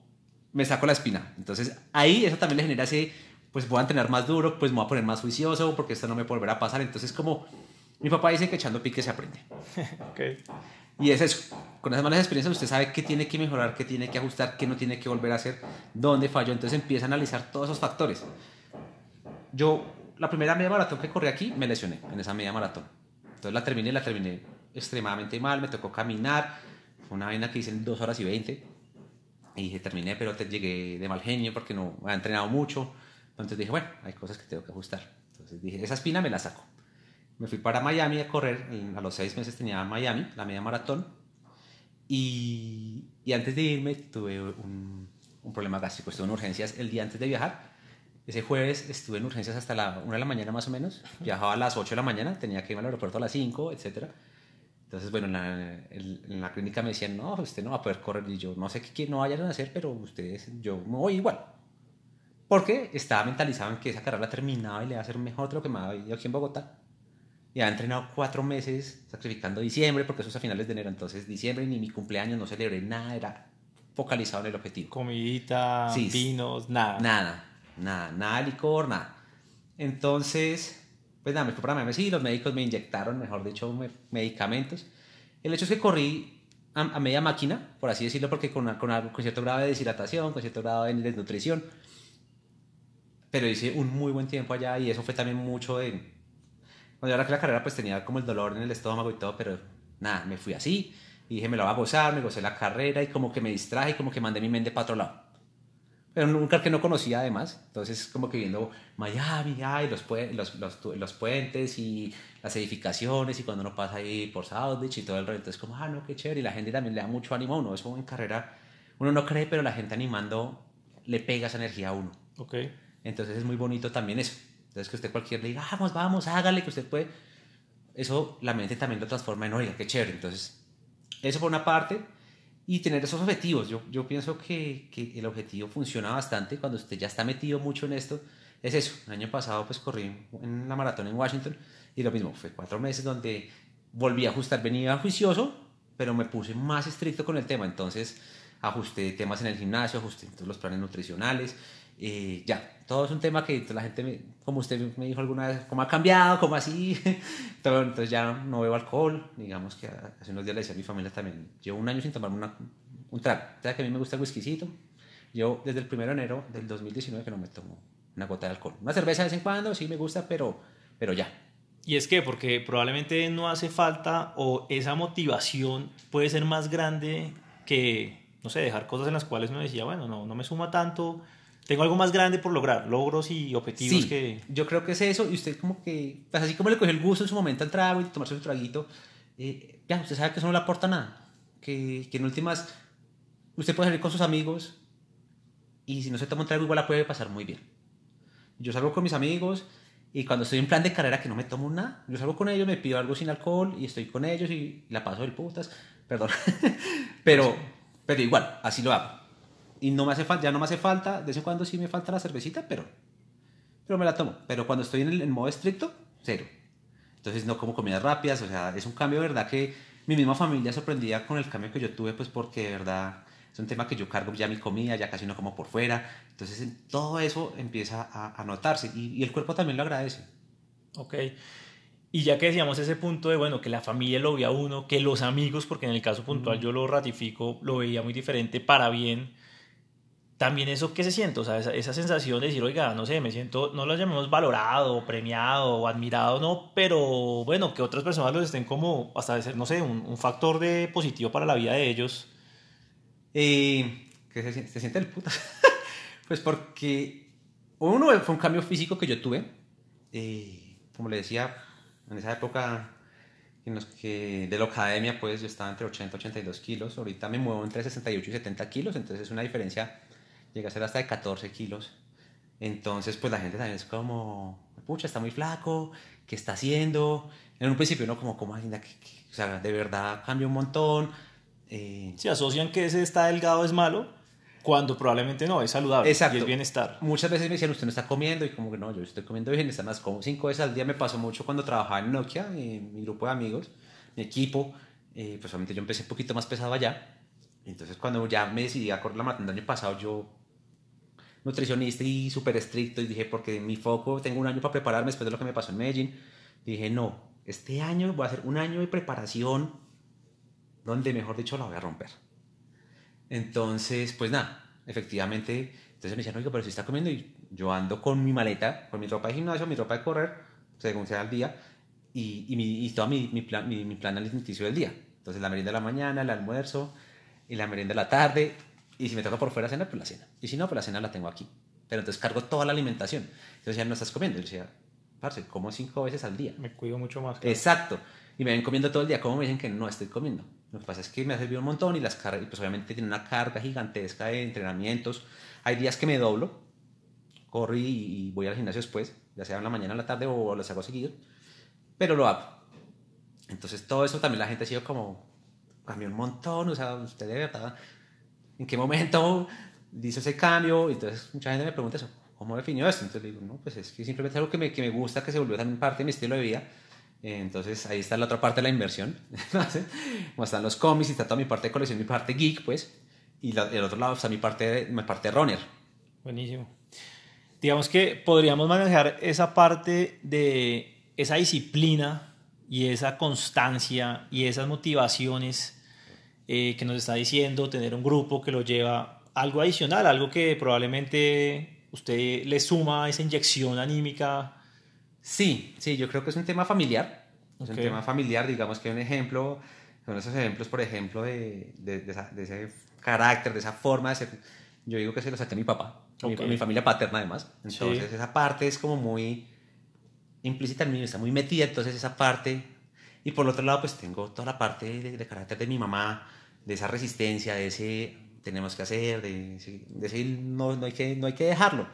me saco la espina. Entonces ahí eso también le genera ese, pues voy a entrenar más duro, pues me voy a poner más juicioso porque esto no me volverá a pasar. Entonces como mi papá dice que echando pique se aprende. okay. Y es eso, con esas malas experiencias usted sabe qué tiene que mejorar, qué tiene que ajustar, qué no tiene que volver a hacer, dónde falló. Entonces empieza a analizar todos esos factores. Yo, la primera media maratón que corrí aquí, me lesioné en esa media maratón. Entonces la terminé, la terminé extremadamente mal, me tocó caminar. Fue una vaina que hice en 2 horas y 20. Y dije, terminé, pero te llegué de mal genio porque no había entrenado mucho. Entonces dije, bueno, hay cosas que tengo que ajustar. Entonces dije, esa espina me la saco. Me fui para Miami a correr, a los seis meses tenía Miami, la media maratón, y, y antes de irme tuve un, un, problema gástrico, estuve en urgencias el día antes de viajar. Ese jueves estuve en urgencias hasta la 1 de la mañana más o menos, viajaba a las 8 de la mañana, tenía que irme al aeropuerto a las 5, etc. Entonces, bueno, en la, en la, clínica me decían, no, usted no va a poder correr, y yo no sé qué no vayan a hacer, pero ustedes, yo me voy igual. Porque estaba mentalizado en que esa carrera terminaba y le iba a hacer mejor de lo que me había aquí en Bogotá y había entrenado cuatro meses sacrificando diciembre, porque eso es a finales de enero, entonces diciembre ni mi cumpleaños no celebré nada, era focalizado en el objetivo. Comidita, sí, vinos, nada. Nada, nada, nada licor, nada. Entonces, pues nada, me para Miami, sí, los médicos me inyectaron, mejor dicho, medicamentos. El hecho es que corrí a, a media máquina, por así decirlo, porque con, con, con cierto grado de deshidratación, con cierto grado de desnutrición, pero hice un muy buen tiempo allá y eso fue también mucho de cuando yo arranqué la carrera, pues tenía como el dolor en el estómago y todo, pero nada, me fui así. Y dije, me lo va a gozar, me gocé la carrera y como que me distraje y como que mandé mi mente para otro lado. Pero nunca que no conocía además. Entonces, como que viendo Miami, ay, los, los, los, los, puentes y las edificaciones y cuando uno pasa ahí por South Beach y todo el rollo. Entonces, como, ah, no, qué chévere. Y la gente también le da mucho ánimo a uno. Eso en carrera, uno no cree, pero la gente animando le pega esa energía a uno. Ok. Entonces, es muy bonito también eso. Entonces que usted cualquier le diga, vamos, vamos, hágale, que usted puede. Eso la mente también lo transforma en, oiga, qué chévere. Entonces, eso por una parte. Y tener esos objetivos. Yo, yo pienso que, que, el objetivo funciona bastante cuando usted ya está metido mucho en esto. Es eso. El año pasado pues corrí en la maratón en Washington y lo mismo, fue cuatro meses donde volví a ajustar, venía juicioso, pero me puse más estricto con el tema. Entonces ajusté temas en el gimnasio, ajusté los planes nutricionales. Eh, ya, todo es un tema que la gente, como usted me dijo alguna vez, ¿cómo ha cambiado? ¿Cómo así? Entonces ya no bebo alcohol. Digamos que hace unos días le decía a mi familia también, llevo un año sin tomarme una, un trago. O sea que a mí me gusta el whiskycito. Yo desde el 1 de enero del 2019 que no me tomo una gota de alcohol. Una cerveza de vez en cuando, sí me gusta, pero, pero ya. ¿Y es que? Porque probablemente no hace falta o esa motivación puede ser más grande que, no sé, dejar cosas en las cuales uno decía, bueno, no, no me suma tanto, tengo algo más grande por lograr, logros y objetivos sí, que... yo creo que es eso, y usted como que, pues así como le cogió el gusto en su momento al trago y tomarse su traguito, eh, ya, usted sabe que eso no le aporta nada, que, que en últimas, usted puede salir con sus amigos y si no se toma un trago igual la puede pasar muy bien. Yo salgo con mis amigos y cuando estoy en plan de carrera que no me tomo nada, yo salgo con ellos, me pido algo sin alcohol y estoy con ellos y la paso del putas, perdón, pero, pero igual, así lo hago. Y no me hace falta, ya no me hace falta, de vez en cuando sí me falta la cervecita, pero, pero me la tomo. Pero cuando estoy en el en modo estricto, cero. Entonces no como comidas rápidas, o sea, es un cambio, verdad, que mi misma familia sorprendía con el cambio que yo tuve, pues porque, de verdad, es un tema que yo cargo ya mi comida, ya casi no como por fuera. Entonces todo eso empieza a, a notarse y, y, el cuerpo también lo agradece. Ok. Y ya que decíamos ese punto de, bueno, que la familia lo veía uno, que los amigos, porque en el caso puntual mm. yo lo ratifico, lo veía muy diferente para bien. También eso que se siente, o sea, esa, esa, sensación de decir, oiga, no sé, me siento, no lo llamemos valorado, premiado admirado, no, pero bueno, que otras personas lo estén como, hasta de ser, no sé, un, un factor de positivo para la vida de ellos eh, ¿Qué se, se, siente el puta? pues porque uno fue un cambio físico que yo tuve. Como le decía, en esa época en los que de la academia, pues yo estaba entre 80 y 82 kilos. Ahorita me muevo entre 68 y 70 kilos, entonces es una diferencia, llega a ser hasta de 14 kilos. Entonces, pues la gente también es como, pucha, está muy flaco, ¿qué está haciendo? En un principio uno como, que, que, o sea, de verdad cambia un montón eh, se asocian que ese está delgado es malo, cuando probablemente no, es saludable Exacto. y es bienestar. Muchas veces me decían, usted no está comiendo, y como que no, yo estoy comiendo bien, está más como cinco veces al día. Me pasó mucho cuando trabajaba en Nokia, en mi grupo de amigos, mi equipo, eh, pues obviamente yo empecé un poquito más pesado allá. Entonces cuando ya me decidí a correr la maratón del año pasado, yo nutricionista y súper estricto, y dije, porque mi foco, tengo un año para prepararme después de lo que me pasó en Medellín, dije, no, este año voy a hacer un año de preparación donde mejor dicho la voy a romper. Entonces, pues nada, efectivamente, entonces me decían, oiga, pero si está comiendo y yo ando con mi maleta, con mi ropa de gimnasio, mi ropa de correr, según sea el día, y, y, mi, y todo mi, mi, plan, mi, mi plan alimenticio del día. Entonces la merienda de la mañana, el almuerzo y la merienda de la tarde, y si me toca por fuera cena, pues la cena. Y si no, pues la cena la tengo aquí. Pero entonces cargo toda la alimentación. Entonces ya no estás comiendo. Yo decía, parce, como cinco veces al día. Me cuido mucho más. Claro. Exacto. Y me ven comiendo todo el día. ¿Cómo me dicen que no estoy comiendo? Lo que pasa es que me ha servido un montón y las cargas, pues obviamente tiene una carga gigantesca de entrenamientos. Hay días que me doblo, corro y, y voy al gimnasio después, ya sea en la mañana, en la tarde o los hago seguido, pero lo hago. Entonces todo eso también la gente ha sido como, cambió un montón, o sea, usted de verdad, ¿en qué momento dice ese cambio? Entonces mucha gente me pregunta eso, ¿cómo definió esto? Entonces le digo, no, pues es que simplemente es algo que me, que me gusta, que se volvió también parte de mi estilo de vida entonces ahí está la otra parte de la inversión. Como están los cómics y está toda mi parte de colección, mi parte geek, pues. Y la, el otro lado está mi parte, mi parte runner. Buenísimo. Digamos que podríamos manejar esa parte de esa disciplina y esa constancia y esas motivaciones eh, que nos está diciendo tener un grupo que lo lleva algo adicional, algo que probablemente usted le suma esa inyección anímica Sí, sí, yo creo que es un tema familiar. Es okay. un tema familiar, digamos que un ejemplo, son esos ejemplos, por ejemplo, de, de, de, esa, de ese carácter, de esa forma de ser. Yo digo que se lo saqué a mi papá, okay. mi, mi, familia paterna además. Entonces, sí. esa parte es como muy implícita en mí, está muy metida, entonces esa parte. Y por el otro lado, pues tengo toda la parte de, de carácter de mi mamá, de esa resistencia, de ese tenemos que hacer, de, de ese no, no, hay que, no hay que dejarlo.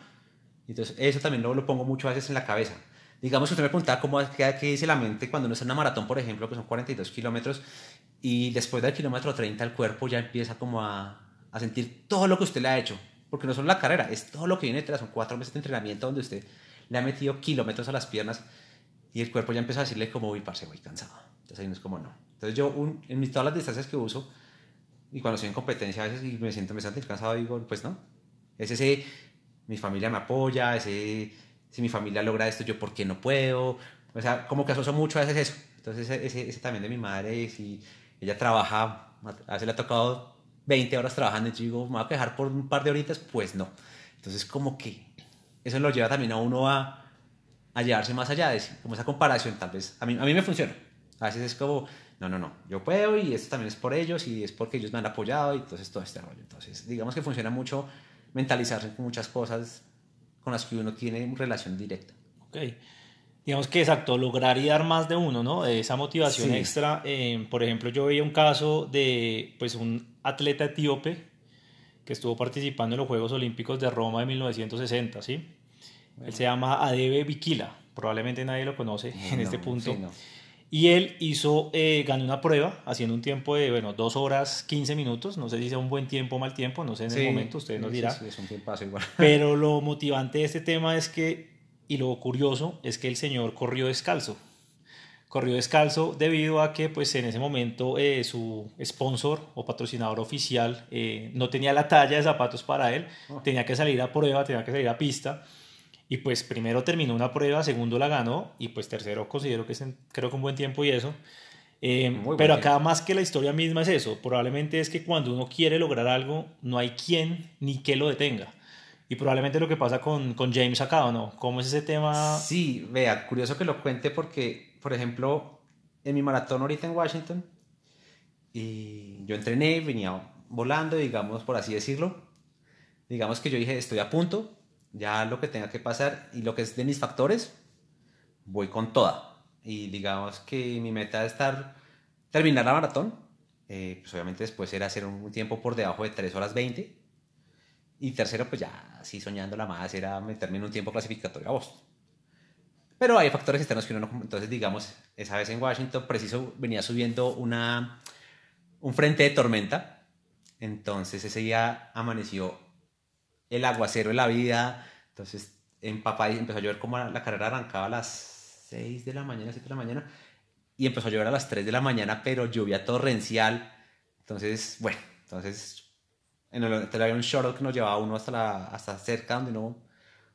Entonces, eso también lo, lo pongo mucho a veces en la cabeza digamos que usted me preguntaba cómo qué, qué dice la mente cuando uno está en una maratón, por ejemplo, que son 42 kilómetros, Y después del kilómetro 30 el cuerpo ya empieza como a, a sentir todo lo que usted le ha hecho. Porque no solo la carrera, es todo lo que viene detrás. Son cuatro meses de entrenamiento donde usted le ha metido kilómetros a las piernas y el cuerpo ya empieza a decirle como, uy, parce, voy cansado. Entonces ahí no es como, no. Entonces yo, un, en mis, todas las distancias que uso, y cuando estoy en competencia a veces y me siento, me siento cansado, digo, pues no. Es ese, mi familia me apoya, ese, si mi familia logra esto, yo por qué no puedo. O sea, como que asocio mucho a veces eso. Entonces ese, ese, también de mi madre, si ella trabaja, a veces le ha tocado 20 horas trabajando y yo digo, me voy a quejar por un par de horitas, pues no. Entonces como que eso lo lleva también a uno a, a llevarse más allá de como esa comparación tal vez. A mí, a mí me funciona. A veces es como, no, no, no, yo puedo y esto también es por ellos y es porque ellos me han apoyado y entonces todo este rollo. Entonces, digamos que funciona mucho mentalizarse con muchas cosas con las que uno tiene relación directa. Ok. Digamos que exacto, lograr y dar más de uno, ¿no? Esa motivación extra. Eh, por ejemplo, yo veía un caso de pues un atleta etíope que estuvo participando en los Juegos Olímpicos de Roma de 1960, ¿sí? Él se llama Adebe Bikila, probablemente nadie lo conoce en este punto. no. Y él hizo, eh, ganó una prueba haciendo un tiempo de, bueno, dos horas 15 minutos. No sé si sea un buen tiempo o mal tiempo, no sé en el momento, usted nos dirá. Sí, es un tiempo igual. Pero lo motivante de este tema es que, y lo curioso, es que el señor corrió descalzo. Corrió descalzo debido a que, pues, en ese momento eh, su sponsor o patrocinador oficial eh, no tenía la talla de zapatos para él. Oh. Tenía que salir a prueba, tenía que salir a pista y pues primero terminó una prueba, segundo la ganó y pues tercero considero que es creo que un buen tiempo y eso. Eh, pero acá más que la historia misma es eso, probablemente es que cuando uno quiere lograr algo no hay quien ni que lo detenga. Y probablemente lo que pasa con, con James acá, ¿o no? ¿Cómo es ese tema? Sí, vea, curioso que lo cuente porque, por ejemplo, en mi maratón ahorita en Washington, y yo entrené, venía volando, digamos, por así decirlo. Digamos que yo dije, estoy a punto, ya lo que tenga que pasar y lo que es de mis factores, voy con toda. Y digamos que mi meta es estar, terminar la maratón. Eh, pues obviamente después era hacer un tiempo por debajo de 3 horas 20. Y tercero, pues ya así soñándola más, era meterme en un tiempo clasificatorio a Boston. Pero hay factores externos que uno no... Entonces, digamos, esa vez en Washington, preciso, venía subiendo una, un frente de tormenta. Entonces ese día amaneció el aguacero de la vida. Entonces, en papá empezó a llover como la carrera arrancaba a las 6 de la mañana, 7 de la mañana. Y empezó a llover a las 3 de la mañana, pero lluvia torrencial. Entonces, bueno, entonces en el hotel había un shuttle que nos llevaba uno hasta, la, hasta cerca donde no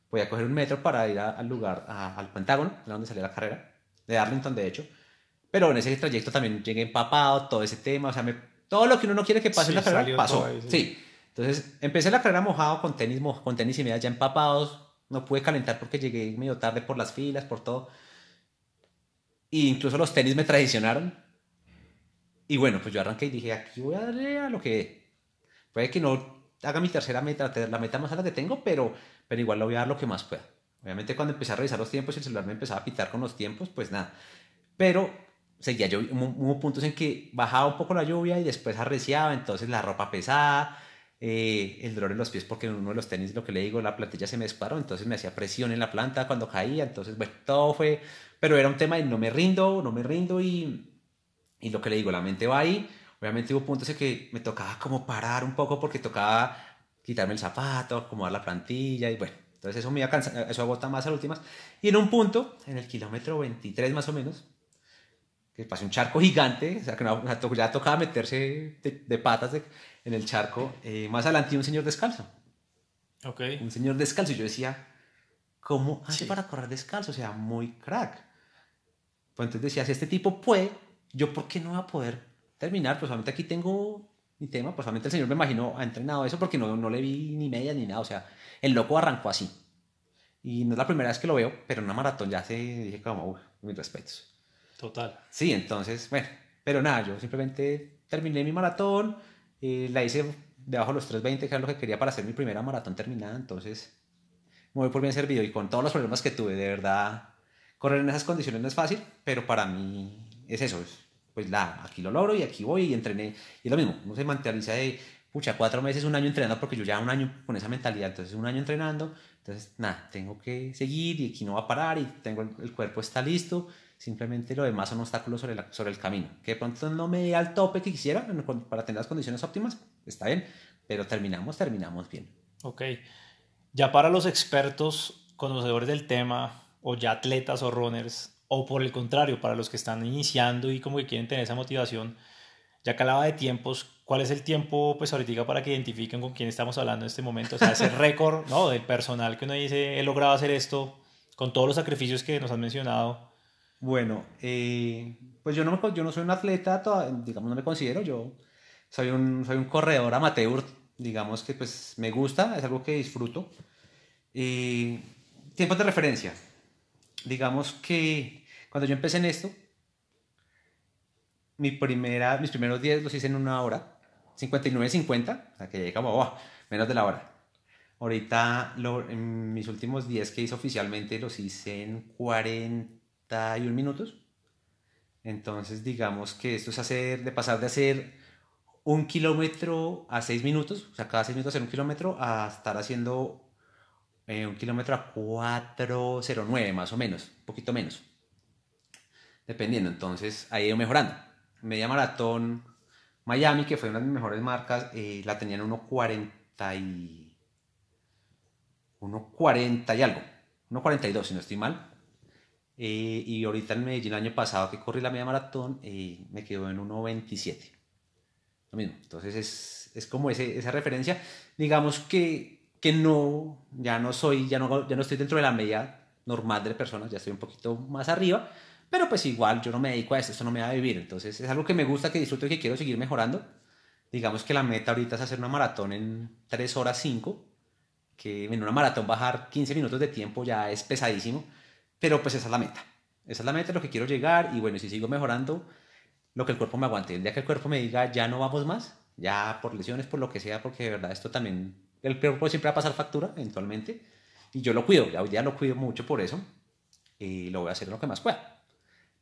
podía coger un metro para ir al lugar, al Pentágono, donde salía la carrera, de Arlington de hecho. Pero en ese trayecto también llegué empapado, todo ese tema, o sea, me, todo lo que uno no quiere que pase en la carrera pasó. sí. Entonces empecé la carrera mojado con tenis, con tenis y medias ya empapados. No pude calentar porque llegué medio tarde por las filas, por todo. E incluso los tenis me traicionaron. Y bueno, pues yo arranqué y dije, aquí voy a darle a lo que... Puede que no haga mi tercera meta, la meta más alta que tengo, pero, pero igual lo voy a dar lo que más pueda. Obviamente cuando empecé a revisar los tiempos y el celular me empezaba a pitar con los tiempos, pues nada. Pero seguía yo, hubo puntos en que bajaba un poco la lluvia y después arreciaba, entonces la ropa pesada, eh, el dolor en los pies porque en uno de los tenis, lo que le digo, la plantilla se me disparó, entonces me hacía presión en la planta cuando caía, entonces, bueno, todo fue, pero era un tema de no me rindo, no me rindo y, y lo que le digo, la mente va ahí, obviamente hubo puntos en que me tocaba como parar un poco porque tocaba quitarme el zapato, acomodar la plantilla y bueno, entonces eso me iba a eso agota más a las últimas. Y en un punto, en el kilómetro 23 más o menos, que pasé un charco gigante, o sea que ya tocaba meterse de, patas en el charco. Eh, más adelante un señor descalzo. Ok. Un señor descalzo. Y yo decía, ¿cómo hace para correr descalzo? O sea, muy crack. Pues entonces decía, si este tipo puede, ¿yo por qué no voy a poder terminar? Pues solamente aquí tengo mi tema. Pues solamente el señor me imagino ha entrenado eso porque no, no le vi ni media ni nada. O sea, el loco arrancó así. Y no es la primera vez que lo veo, pero en una maratón ya se dije como, uy, mis respetos. Total. Sí, entonces, bueno, pero nada, yo simplemente terminé mi maratón, la hice debajo de los 3.20, que era lo que quería para hacer mi primera maratón terminada, entonces me voy por bien servido y con todos los problemas que tuve, de verdad, correr en esas condiciones no es fácil, pero para mí es eso, pues la, aquí lo logro y aquí voy y entrené, y es lo mismo, uno se mentaliza de, pucha, cuatro meses, un año entrenando, porque yo ya un año con esa mentalidad, entonces un año entrenando, entonces nada, tengo que seguir y aquí no va a parar y tengo el cuerpo está listo, Simplemente lo demás son obstáculos sobre, la- sobre el camino. Que de pronto no me dé al tope que quisiera para tener las condiciones óptimas, está bien, pero terminamos, terminamos bien. Ok. Ya para los expertos, conocedores del tema, o ya atletas o runners, o por el contrario, para los que están iniciando y como que quieren tener esa motivación, ya que hablaba de tiempos, ¿cuál es el tiempo, pues ahorita para que identifiquen con quién estamos hablando en este momento? O sea, ese récord, ¿no? Del personal que uno dice, he logrado hacer esto con todos los sacrificios que nos han mencionado. Bueno, eh, pues yo no, me yo no soy un atleta, toda- digamos, no me considero, yo soy un, soy un corredor amateur, digamos que pues me gusta, es algo que disfruto. Eh, tiempos de referencia, digamos que cuando yo empecé en esto, mi primera, mis primeros 10 los hice en una hora, 59.50, o sea que llegué como oh, menos de la hora. Ahorita lo- en mis últimos 10 que hice oficialmente los hice en 41 minutos. Entonces digamos que esto es hacer, de pasar de hacer un kilómetro a 6 minutos, o sea, cada 6 minutos hacer un kilómetro, a estar haciendo eh, un kilómetro a 4.09 más o menos, un poquito menos. Dependiendo, entonces ahí he ido mejorando. Media maratón Miami, que fue una de mis mejores marcas, eh, la tenía en 1.40 y... 1.40 y algo. 1.42 si no estoy mal. Eh, y ahorita en Medellín el año pasado que corrí la media maratón, eh, me quedó en 1.27. Lo mismo. Entonces es, es como ese, esa referencia. Digamos que, que no, ya no soy, ya no, ya no estoy dentro de la media normal de personas, ya estoy un poquito más arriba. Pero pues igual yo no me dedico a esto, esto no me va a vivir. Entonces es algo que me gusta, que disfruto y que quiero seguir mejorando. Digamos que la meta ahorita es hacer una maratón en 3 horas 5. Que en una maratón bajar 15 minutos de tiempo ya es pesadísimo. Pero pues esa es la meta. Esa es la meta, lo que quiero llegar. Y bueno, si sigo mejorando, lo que el cuerpo me aguante. El día que el cuerpo me diga ya no vamos más, ya por lesiones, por lo que sea, porque de verdad esto también, el cuerpo siempre va a pasar factura eventualmente. Y yo lo cuido, ya hoy lo cuido mucho por eso. Y lo voy a hacer lo que más pueda.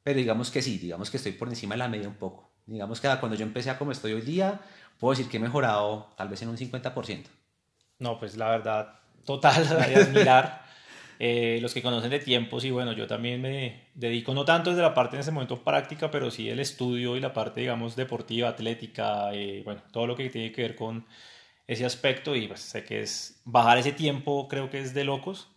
Pero digamos que sí, digamos que estoy por encima de la media un poco. Digamos que cuando yo empecé a como estoy hoy día, puedo decir que he mejorado tal vez en un 50%. No, pues la verdad, total, de admirar. Eh, los que conocen de tiempos y bueno, yo también me dedico no tanto desde la parte en ese momento práctica, pero sí el estudio y la parte, digamos, deportiva, atlética, eh, bueno, todo lo que tiene que ver con ese aspecto y pues sé que es bajar ese tiempo, creo que es de locos.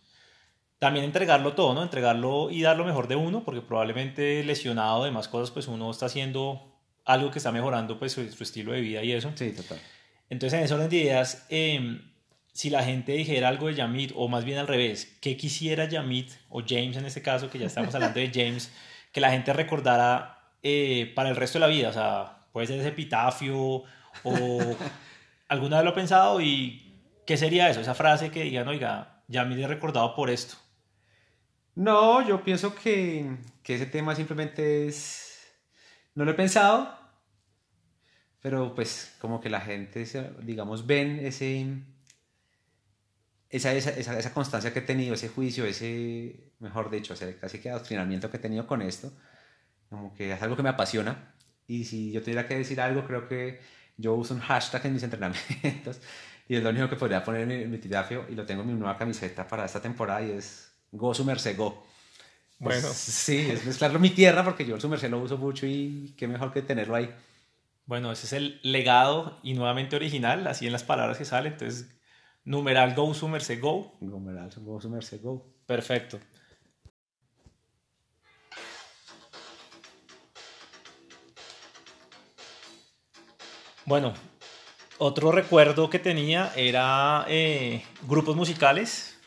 También entregarlo todo, ¿no? Entregarlo y dar lo mejor de uno, porque probablemente lesionado de más cosas, pues uno está haciendo algo que está mejorando pues su, su estilo de vida y eso. Sí, total. Entonces, en ese orden de ideas, eh, si la gente dijera algo de Yamit, o más bien al revés, ¿qué quisiera Yamit, o James en este caso, que ya estamos hablando de James, que la gente recordara eh, para el resto de la vida? O sea, puede ser ese epitafio, o alguna vez lo ha pensado, y ¿qué sería eso? Esa frase que digan, oiga, Yamit es recordado por esto. No, yo pienso que, que ese tema simplemente es... No lo he pensado, pero pues como que la gente, digamos, ven ese... Esa, esa, esa, esa constancia que he tenido, ese juicio, ese, mejor dicho, ese casi que adoctrinamiento que he tenido con esto, como que es algo que me apasiona. Y si yo tuviera que decir algo, creo que yo uso un hashtag en mis entrenamientos y es lo único que podría poner en mi, en mi y lo tengo en mi nueva camiseta para esta temporada y es Go su merced, go. Bueno. Pues, sí, es mezclarlo en mi tierra porque yo el su merced lo uso mucho y qué mejor que tenerlo ahí. Bueno, ese es el legado y nuevamente original, así en las palabras que salen. Entonces, numeral go, su merced, go. Go, Meral, go su merced, go. Perfecto. Bueno, otro recuerdo que tenía era eh, grupos musicales,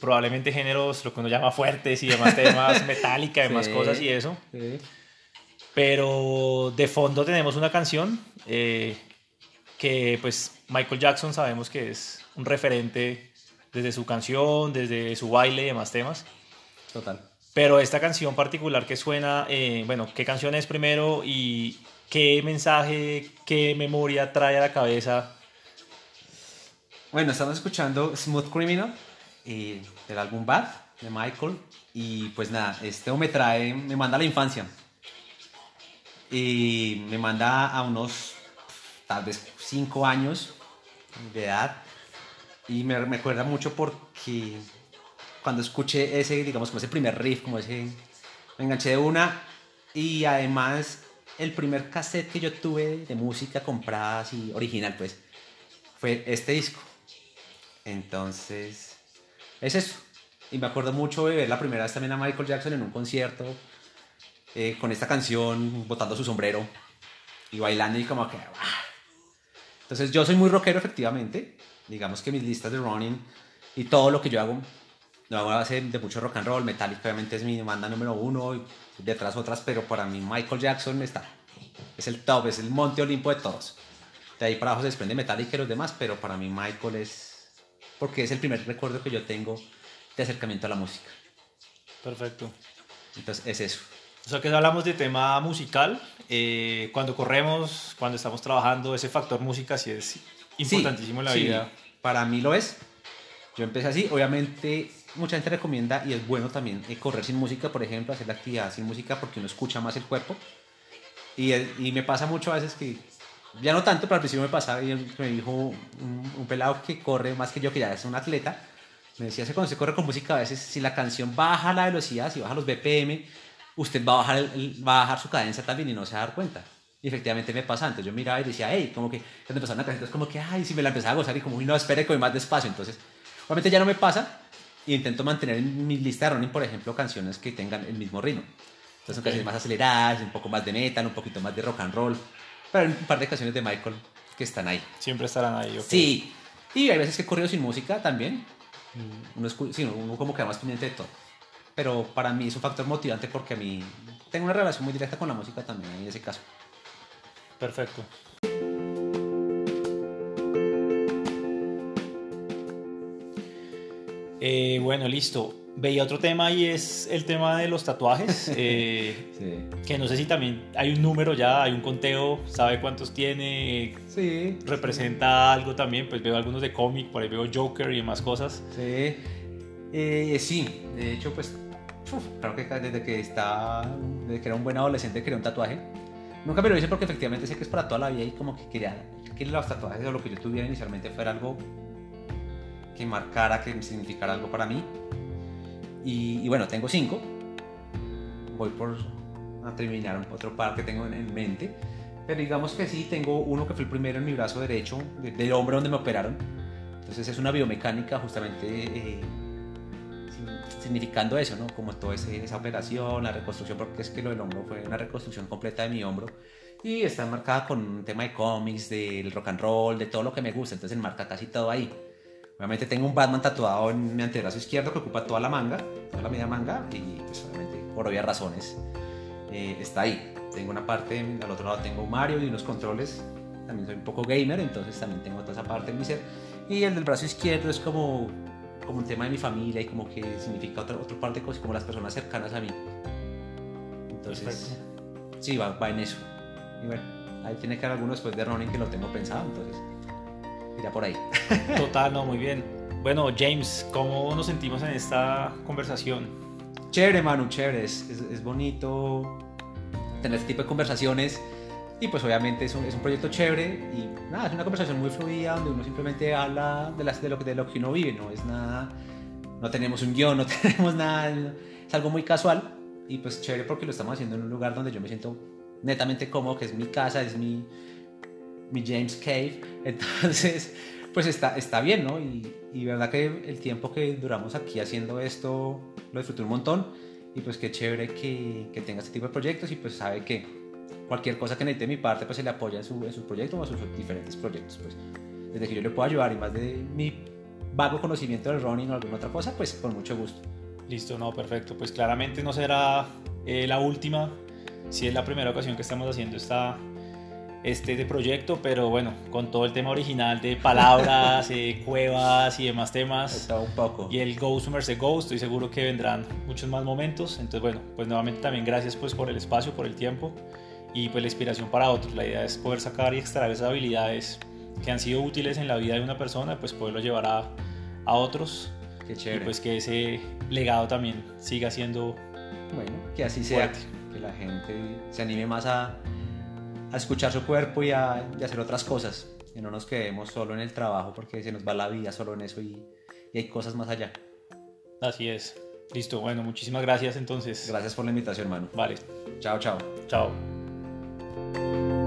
probablemente géneros, lo que uno llama fuertes y demás temas, metálica, demás Sí. cosas y eso. Sí. Pero de fondo tenemos una canción eh, que pues Michael Jackson sabemos que es un referente desde su canción, desde su baile y demás temas. Total. Pero esta canción particular que suena, eh, bueno, ¿qué canción es primero y qué mensaje, qué memoria trae a la cabeza? Bueno, estamos escuchando Smooth Criminal y del álbum Bad de Michael. Y pues nada, este me trae, me manda a la infancia. Y me manda a unos tal vez 5 años de edad. Y me, me mucho porque cuando escuché ese, digamos, como ese primer riff, como ese, Me enganché de una y además el primer cassette que yo tuve de música comprada así original pues fue este disco. Entonces, es eso. Y me acuerdo mucho de ver la primera vez también a Michael Jackson en un concierto eh, con esta canción, botando su sombrero y bailando y como que... ¡ah! Entonces yo soy muy rockero efectivamente. Digamos que mis listas de running y todo lo que yo hago lo hago a base de mucho rock and roll. Metallica obviamente es mi banda número uno y detrás otras, pero para mí Michael Jackson está. Es el top, es el monte olimpo de todos. De ahí para abajo se desprende Metallica y los demás, pero para mí Michael es... Porque es el primer recuerdo que yo tengo de acercamiento a la música. Perfecto. Entonces es eso. O sea que hablamos de tema musical. eh, cuando corremos, cuando estamos trabajando, ese factor música sí es importantísimo la sí, vida. Para mí lo es. Yo empecé así. Obviamente, mucha gente recomienda y es bueno también eh, correr sin música, por ejemplo, hacer la actividad sin música porque uno escucha más el cuerpo. Y, eh, y me pasa mucho a veces que, ya no tanto, pero al principio me pasaba y me dijo un, un pelado que corre más que yo, que ya es un atleta. Me decía, "Es que cuando se corre con música, a veces si la canción baja la velocidad, si baja los BPM, usted va a bajar, el- va a bajar su cadencia también y no se va a dar cuenta. Y efectivamente me pasa. Entonces yo miraba y decía, hey, como que cuando empezaba una canción, es como que, ay, si me la empezaba a gozar y como, no, espere que voy más despacio. Entonces, obviamente ya no me pasa y intento mantener en mi lista de running, por ejemplo, canciones que tengan el mismo ritmo. Entonces son canciones más aceleradas, un poco más de metal, un poquito más de rock and roll. Pero hay un par de canciones de Michael que están ahí. Siempre estarán ahí. ok. Sí. Y hay veces que he corrido sin música también. Mm, Uno, escu- sí, uno como queda más pendiente de todo. Pero para mí es un factor motivante porque a mí tengo una relación muy directa con la música también en ese caso. Perfecto. Eh, bueno, listo. Veía otro tema y es el tema de los tatuajes. eh, Sí. que no sé si también hay un número ya, hay un conteo, sabe cuántos tiene, Sí. representa algo también. Pues veo algunos de cómic, por ahí veo Joker y demás cosas. Sí. Eh, sí, de hecho, pues, uf, claro que desde que está, desde que era un buen adolescente quería un tatuaje. Nunca me lo hice porque efectivamente sé que es para toda la vida y como que quería que los tatuajes o lo que yo tuviera inicialmente fuera algo que marcara, que significara algo para mí. Y, bueno, tengo cinco. Voy por a terminar otro par que tengo en, en mente. Pero digamos que sí, tengo uno que fue el primero en mi brazo derecho, de- del hombro donde me operaron. Entonces es una biomecánica justamente eh, significando eso, ¿no? Como toda esa operación, la reconstrucción, porque es que lo del hombro fue una reconstrucción completa de mi hombro. Y está marcada con un tema de cómics, del rock and roll, de todo lo que me gusta. Entonces enmarca casi todo ahí. Obviamente tengo un Batman tatuado en mi antebrazo izquierdo que ocupa toda la manga, toda la media manga, y pues obviamente por obvias razones eh, está ahí. Tengo una parte, al otro lado tengo Mario y unos controles. También soy un poco gamer, entonces también tengo toda esa parte en mi ser. Y el del brazo izquierdo es como, como un tema de mi familia y como que significa otra, otra parte de cosas, como las personas cercanas a mí. Entonces, Perfecto. sí, va, va en eso. Y bueno, ahí tiene que haber alguno después de Ronin que lo tengo pensado, entonces irá por ahí. Total, no, muy bien. Bueno, James, ¿cómo nos sentimos en esta conversación? Chévere, Manu, chévere. Es, es, es bonito tener este tipo de conversaciones. Y pues obviamente es un, es un proyecto chévere y nada, es una conversación muy fluida donde uno simplemente habla de, las, de, lo, de lo que uno vive, no es nada, no tenemos un guion, no tenemos nada, es algo muy casual y pues chévere porque lo estamos haciendo en un lugar donde yo me siento netamente cómodo, que es mi casa, es mi, mi James Cave, entonces pues está, está bien, ¿no? Y, y verdad que el tiempo que duramos aquí haciendo esto lo disfruté un montón y pues qué chévere que, que tenga este tipo de proyectos y pues sabe que cualquier cosa que necesite de mi parte pues se le apoya en su, en su proyecto o en sus diferentes proyectos pues desde que yo le puedo ayudar y más de mi vago conocimiento del running o alguna otra cosa pues con mucho gusto Listo, no, perfecto. Pues claramente no será eh, la última, si es la primera ocasión que estamos haciendo esta, este de proyecto, pero bueno, con todo el tema original de palabras, eh, cuevas y demás temas. Está un poco. Y el Go Sumerse Go, estoy seguro que vendrán muchos más momentos. Entonces, bueno, pues nuevamente también gracias pues por el espacio, por el tiempo y pues la inspiración para otros. La idea es poder sacar y extraer esas habilidades que han sido útiles en la vida de una persona, pues poderlo llevar a, a otros Qué y chévere. pues que ese legado también siga siendo bueno, que así sea. fuerte. Que la gente se anime más a, a escuchar su cuerpo y a, y a hacer otras cosas. Que no nos quedemos solo en el trabajo porque se nos va la vida solo en eso y, y hay cosas más allá. Así es. Listo, bueno, muchísimas gracias entonces. Gracias por la invitación, mano. Vale. Chao, chao. Chao. thank you